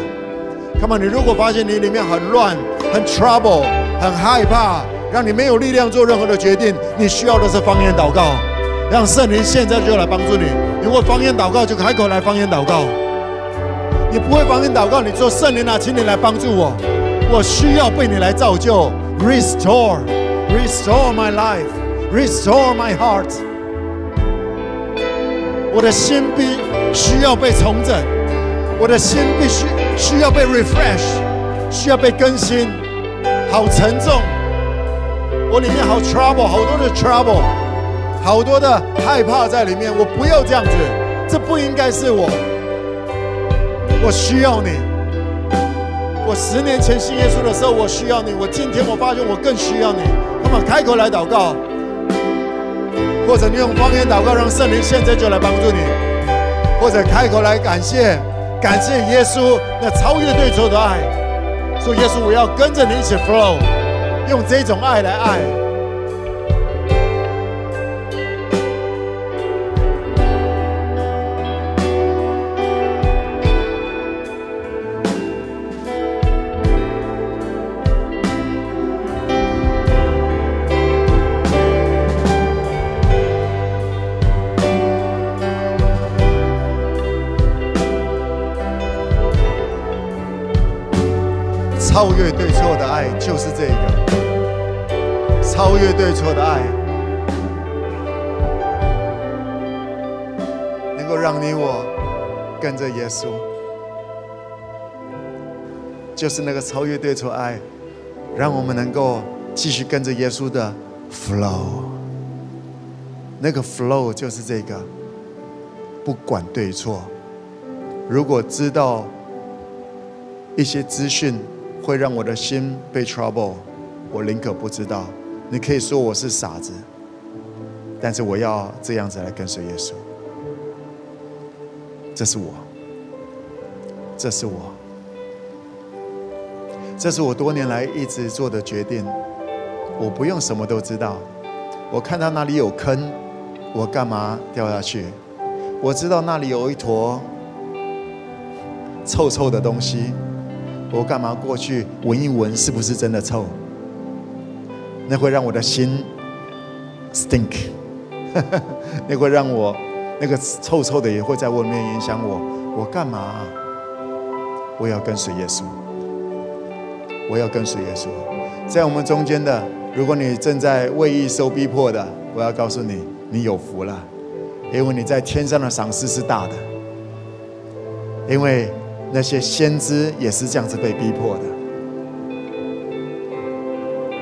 Come on，你如果发现你里面很乱、很 trouble、很害怕，让你没有力量做任何的决定，你需要的是方言祷告，让圣灵现在就来帮助你。如果方言祷告，就开口来方言祷告。你不会方言祷告，你说圣灵啊，请你来帮助我，我需要被你来造就，restore，restore my life。Restore my heart，我的心必需要被重整，我的心必须需要被 refresh，需要被更新，好沉重，我里面好 trouble，好多的 trouble，好多的害怕在里面，我不要这样子，这不应该是我，我需要你，我十年前信耶稣的时候我需要你，我今天我发现我更需要你，那么开口来祷告。或者你用方言祷告，让圣灵现在就来帮助你；或者开口来感谢，感谢耶稣那超越对错的爱，说耶稣，我要跟着你一起 flow，用这种爱来爱。超越对错的爱就是这个，超越对错的爱，能够让你我跟着耶稣，就是那个超越对错爱，让我们能够继续跟着耶稣的 flow，那个 flow 就是这个，不管对错，如果知道一些资讯。会让我的心被 trouble，我宁可不知道。你可以说我是傻子，但是我要这样子来跟随耶稣。这是我，这是我，这是我多年来一直做的决定。我不用什么都知道，我看到那里有坑，我干嘛掉下去？我知道那里有一坨臭臭的东西。我干嘛过去闻一闻，是不是真的臭？那会让我的心 stink，那会让我那个臭臭的也会在我面影响我。我干嘛？我要跟随耶稣，我要跟随耶稣。在我们中间的，如果你正在为义受逼迫的，我要告诉你，你有福了，因为你在天上的赏赐是大的，因为。那些先知也是这样子被逼迫的。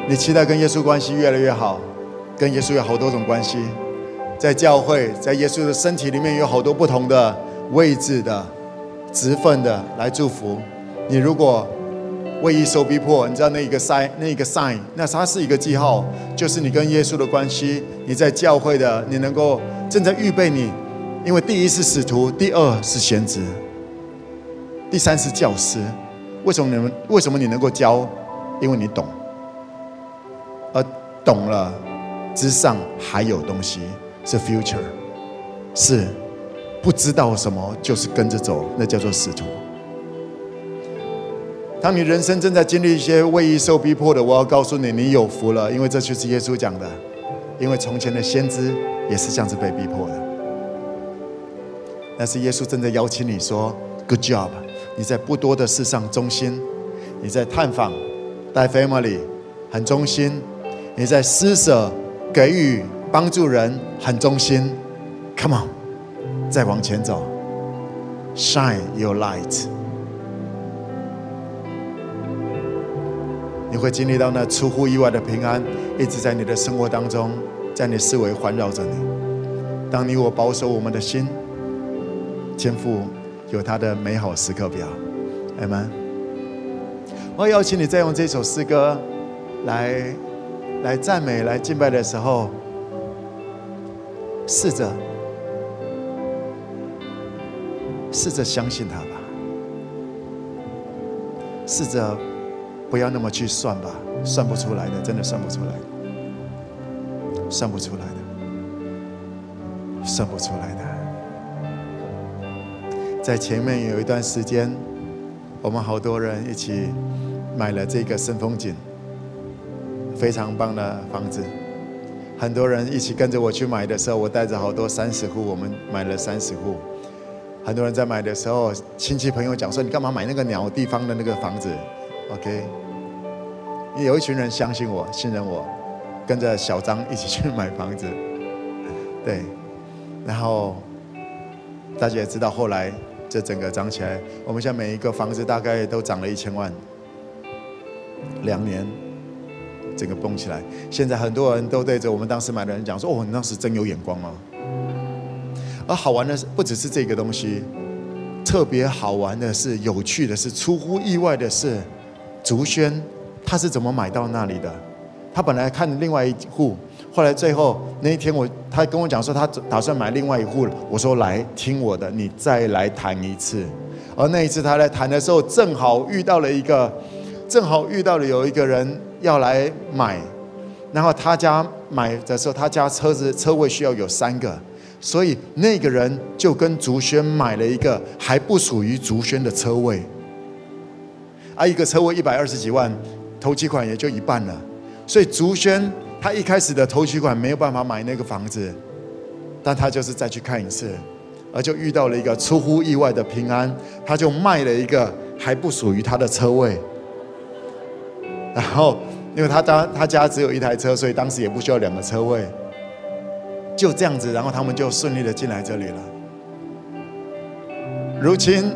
你期待跟耶稣关系越来越好，跟耶稣有好多种关系，在教会，在耶稣的身体里面有好多不同的位置的、职分的来祝福。你如果为一受逼迫，你知道那一个 sign，那一个 sign，那它是一个记号，就是你跟耶稣的关系，你在教会的，你能够正在预备你，因为第一是使徒，第二是先知，第三是教师。为什么你们？为什么你能够教？因为你懂，而懂了之上还有东西是 future，是不知道什么就是跟着走，那叫做使徒。当你人生正在经历一些为义受逼迫的，我要告诉你，你有福了，因为这就是耶稣讲的。因为从前的先知也是这样子被逼迫的，但是耶稣正在邀请你说：“Good job，你在不多的事上忠心，你在探访带 family 很忠心，你在施舍给予帮助人很忠心。Come on，再往前走，Shine your light。”你会经历到那出乎意外的平安，一直在你的生活当中，在你思维环绕着你。当你我保守我们的心，天父有他的美好时刻表。阿门。我邀请你再用这首诗歌来来赞美、来敬拜的时候，试着试着相信他吧，试着。不要那么去算吧，算不出来的，真的算不出来，算不出来的，算不出来的。在前面有一段时间，我们好多人一起买了这个圣风景，非常棒的房子。很多人一起跟着我去买的时候，我带着好多三十户，我们买了三十户。很多人在买的时候，亲戚朋友讲说：“你干嘛买那个鸟地方的那个房子？” OK，有一群人相信我、信任我，跟着小张一起去买房子，对，然后大家也知道，后来这整个涨起来，我们现在每一个房子大概都涨了一千万，两年，整个蹦起来。现在很多人都对着我们当时买的人讲说：“哦，你当时真有眼光哦。”而好玩的是，不只是这个东西，特别好玩的是、有趣的是、出乎意外的是。竹轩，他是怎么买到那里的？他本来看另外一户，后来最后那一天我，他跟我讲说他打算买另外一户。我说来听我的，你再来谈一次。而那一次他来谈的时候，正好遇到了一个，正好遇到了有一个人要来买，然后他家买的时候，他家车子车位需要有三个，所以那个人就跟竹轩买了一个还不属于竹轩的车位。啊，一个车位一百二十几万，头期款也就一半了，所以竹轩他一开始的头取款没有办法买那个房子，但他就是再去看一次，而就遇到了一个出乎意外的平安，他就卖了一个还不属于他的车位，然后因为他家他家只有一台车，所以当时也不需要两个车位，就这样子，然后他们就顺利的进来这里了，如今。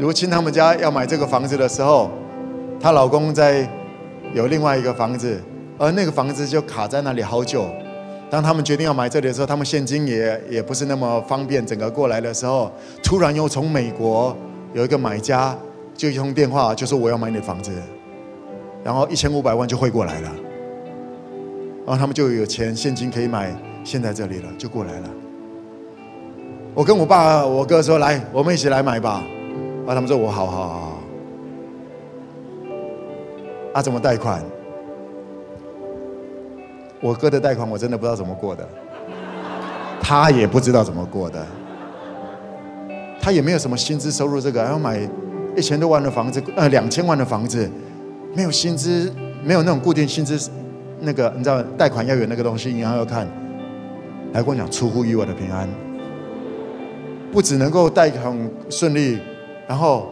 如今他们家要买这个房子的时候，她老公在有另外一个房子，而那个房子就卡在那里好久。当他们决定要买这里的时候，他们现金也也不是那么方便，整个过来的时候，突然又从美国有一个买家就一通电话，就说我要买你的房子，然后一千五百万就汇过来了，然后他们就有钱现金可以买现在这里了，就过来了。我跟我爸我哥说，来，我们一起来买吧。啊，他们说我好好好，啊，怎么贷款？我哥的贷款我真的不知道怎么过的，他也不知道怎么过的，他也没有什么薪资收入，这个要买一千多万的房子，呃，两千万的房子，没有薪资，没有那种固定薪资，那个你知道贷款要有那个东西，银行要看，来跟我讲出乎意外的平安，不只能够贷款顺利。然后，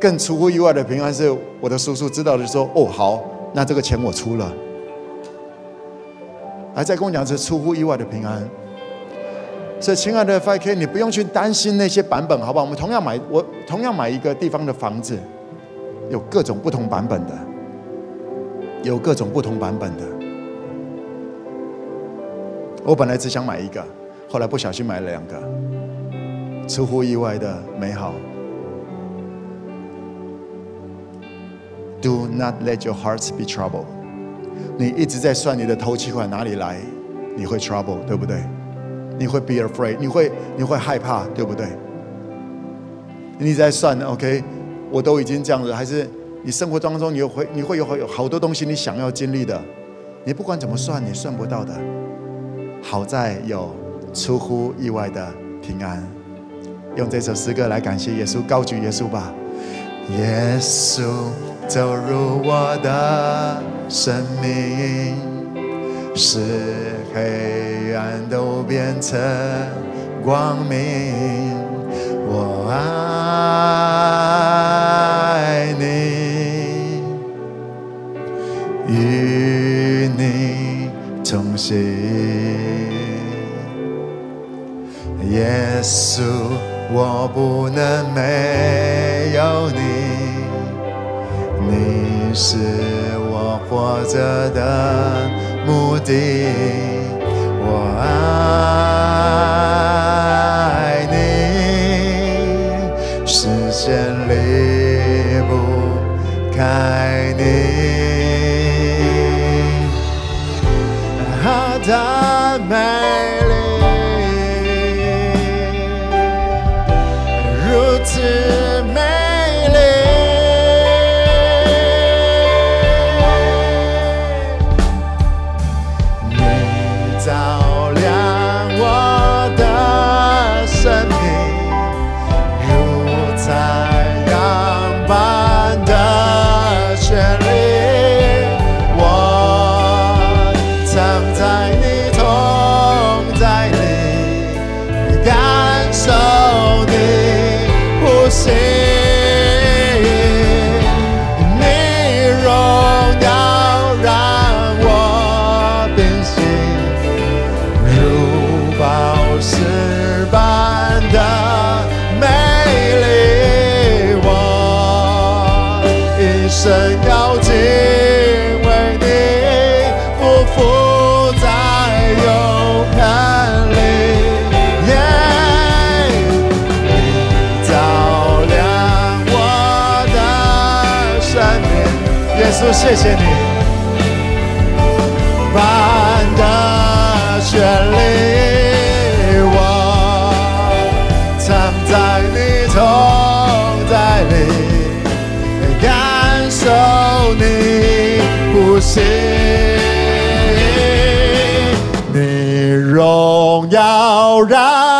更出乎意外的平安是，我的叔叔知道的说：“哦，好，那这个钱我出了。”还在跟我讲是出乎意外的平安。所以，亲爱的 5K，你不用去担心那些版本，好不好？我们同样买，我同样买一个地方的房子，有各种不同版本的，有各种不同版本的。我本来只想买一个，后来不小心买了两个，出乎意外的美好。Do not let your hearts be troubled。你一直在算你的头期款哪里来，你会 trouble，对不对？你会 be afraid，你会你会害怕，对不对？你在算，OK，我都已经这样子，还是你生活当中你会你会有好有好多东西你想要经历的，你不管怎么算，你算不到的。好在有出乎意外的平安。用这首诗歌来感谢耶稣，高举耶稣吧。耶稣走入我的生命，使黑暗都变成光明。我爱你，与你同行。耶稣，我不能没有你，是我活着的目的。我爱你。视线离不开谢谢你，般的旋律，我藏在你同在里，感受你呼吸，你荣耀让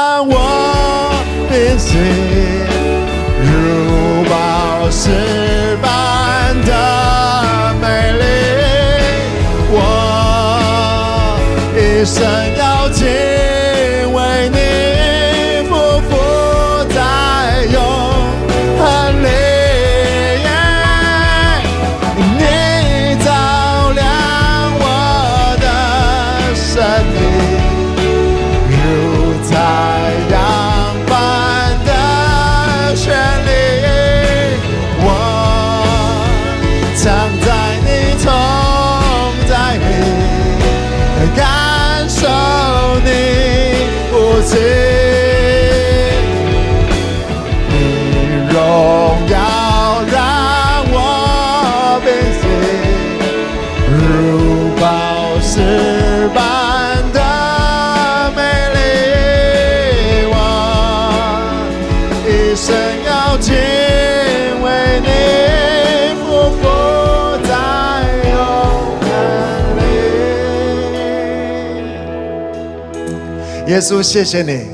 耶稣，谢谢你。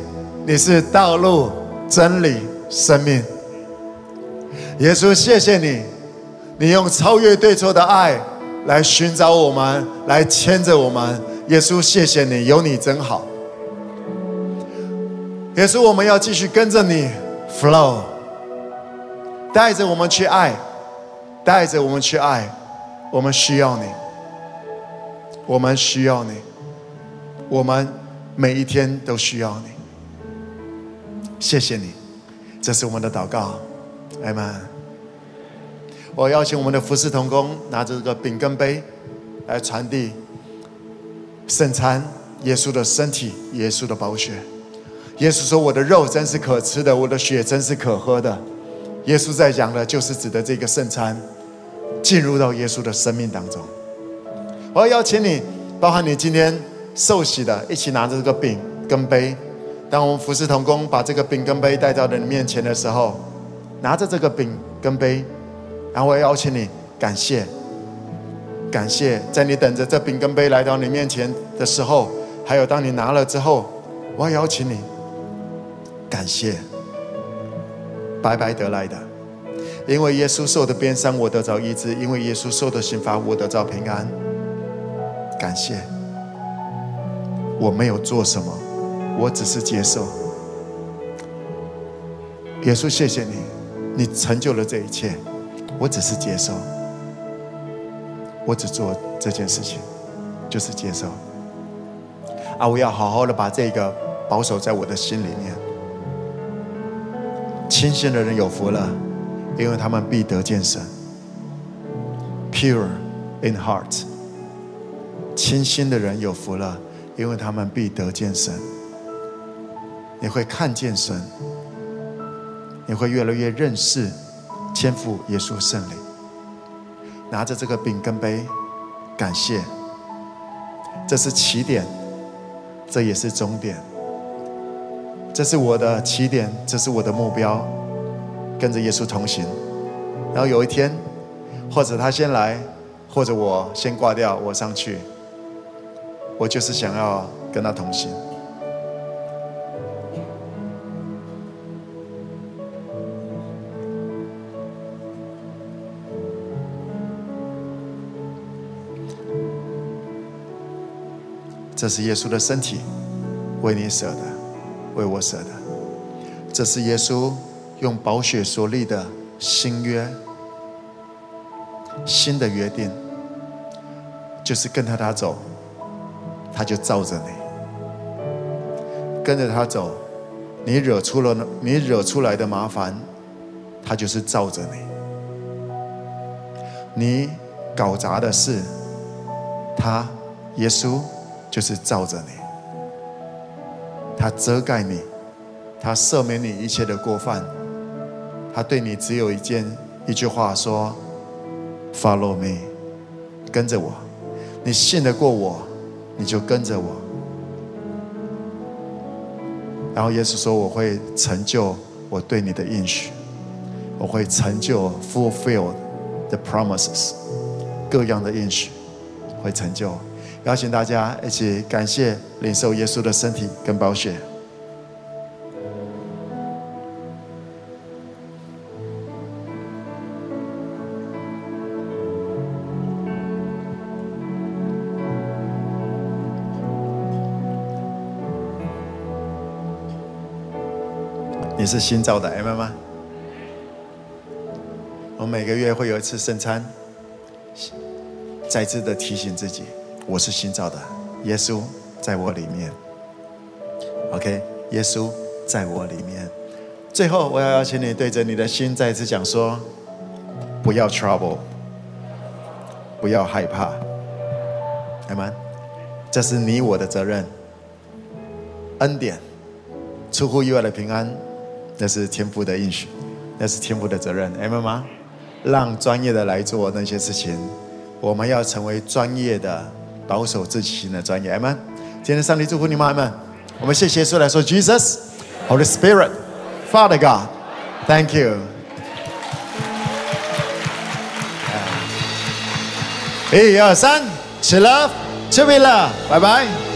你是道路、真理、生命，耶稣，谢谢你，你用超越对错的爱来寻找我们，来牵着我们。耶稣，谢谢你，有你真好。耶稣，我们要继续跟着你，flow，带着我们去爱，带着我们去爱，我们需要你，我们需要你，我们每一天都需要你。谢谢你，这是我们的祷告，阿门。我邀请我们的服侍同工拿着这个饼跟杯来传递圣餐，耶稣的身体，耶稣的宝血。耶稣说：“我的肉真是可吃的，我的血真是可喝的。”耶稣在讲的就是指的这个圣餐。进入到耶稣的生命当中。我要邀请你，包含你今天受洗的，一起拿着这个饼跟杯。当我们服侍同工把这个饼跟杯带到你面前的时候，拿着这个饼跟杯，然后我邀请你感谢，感谢，在你等着这饼跟杯来到你面前的时候，还有当你拿了之后，我要邀请你感谢，白白得来的。因为耶稣受的鞭伤，我得着医治；因为耶稣受的刑罚，我得着平安。感谢，我没有做什么，我只是接受。耶稣，谢谢你，你成就了这一切，我只是接受。我只做这件事情，就是接受。啊，我要好好的把这个保守在我的心里面。清心的人有福了。因为他们必得见神，pure in heart，清心的人有福了，因为他们必得见神。你会看见神，你会越来越认识天父耶稣圣灵。拿着这个饼跟杯，感谢，这是起点，这也是终点。这是我的起点，这是我的目标。跟着耶稣同行，然后有一天，或者他先来，或者我先挂掉，我上去，我就是想要跟他同行。这是耶稣的身体，为你舍的，为我舍的。这是耶稣。用宝血所立的新约，新的约定，就是跟着他走，他就罩着你；跟着他走，你惹出了你惹出来的麻烦，他就是罩着你；你搞砸的事，他耶稣就是罩着你，他遮盖你，他赦免你一切的过犯。他对你只有一件一句话说：“Follow me，跟着我。你信得过我，你就跟着我。”然后耶稣说：“我会成就我对你的应许，我会成就 fulfill the promises，各样的应许会成就。”邀请大家一起感谢领受耶稣的身体跟宝血。是新造的，Amen 吗？我每个月会有一次圣餐，再次的提醒自己，我是新造的，耶稣在我里面。OK，耶稣在我里面。最后，我要邀请你对着你的心再次讲说：不要 trouble，不要害怕，Amen。这是你我的责任，恩典，出乎意外的平安。那是天父的应许，那是天父的责任，Amen 吗？让专业的来做那些事情，我们要成为专业的保守自己心的专业，Amen。今天上帝祝福你们，Amen。我们谢谢耶稣来说，Jesus，Holy Spirit，Father God，Thank you。一二三，起了，起来了，拜拜。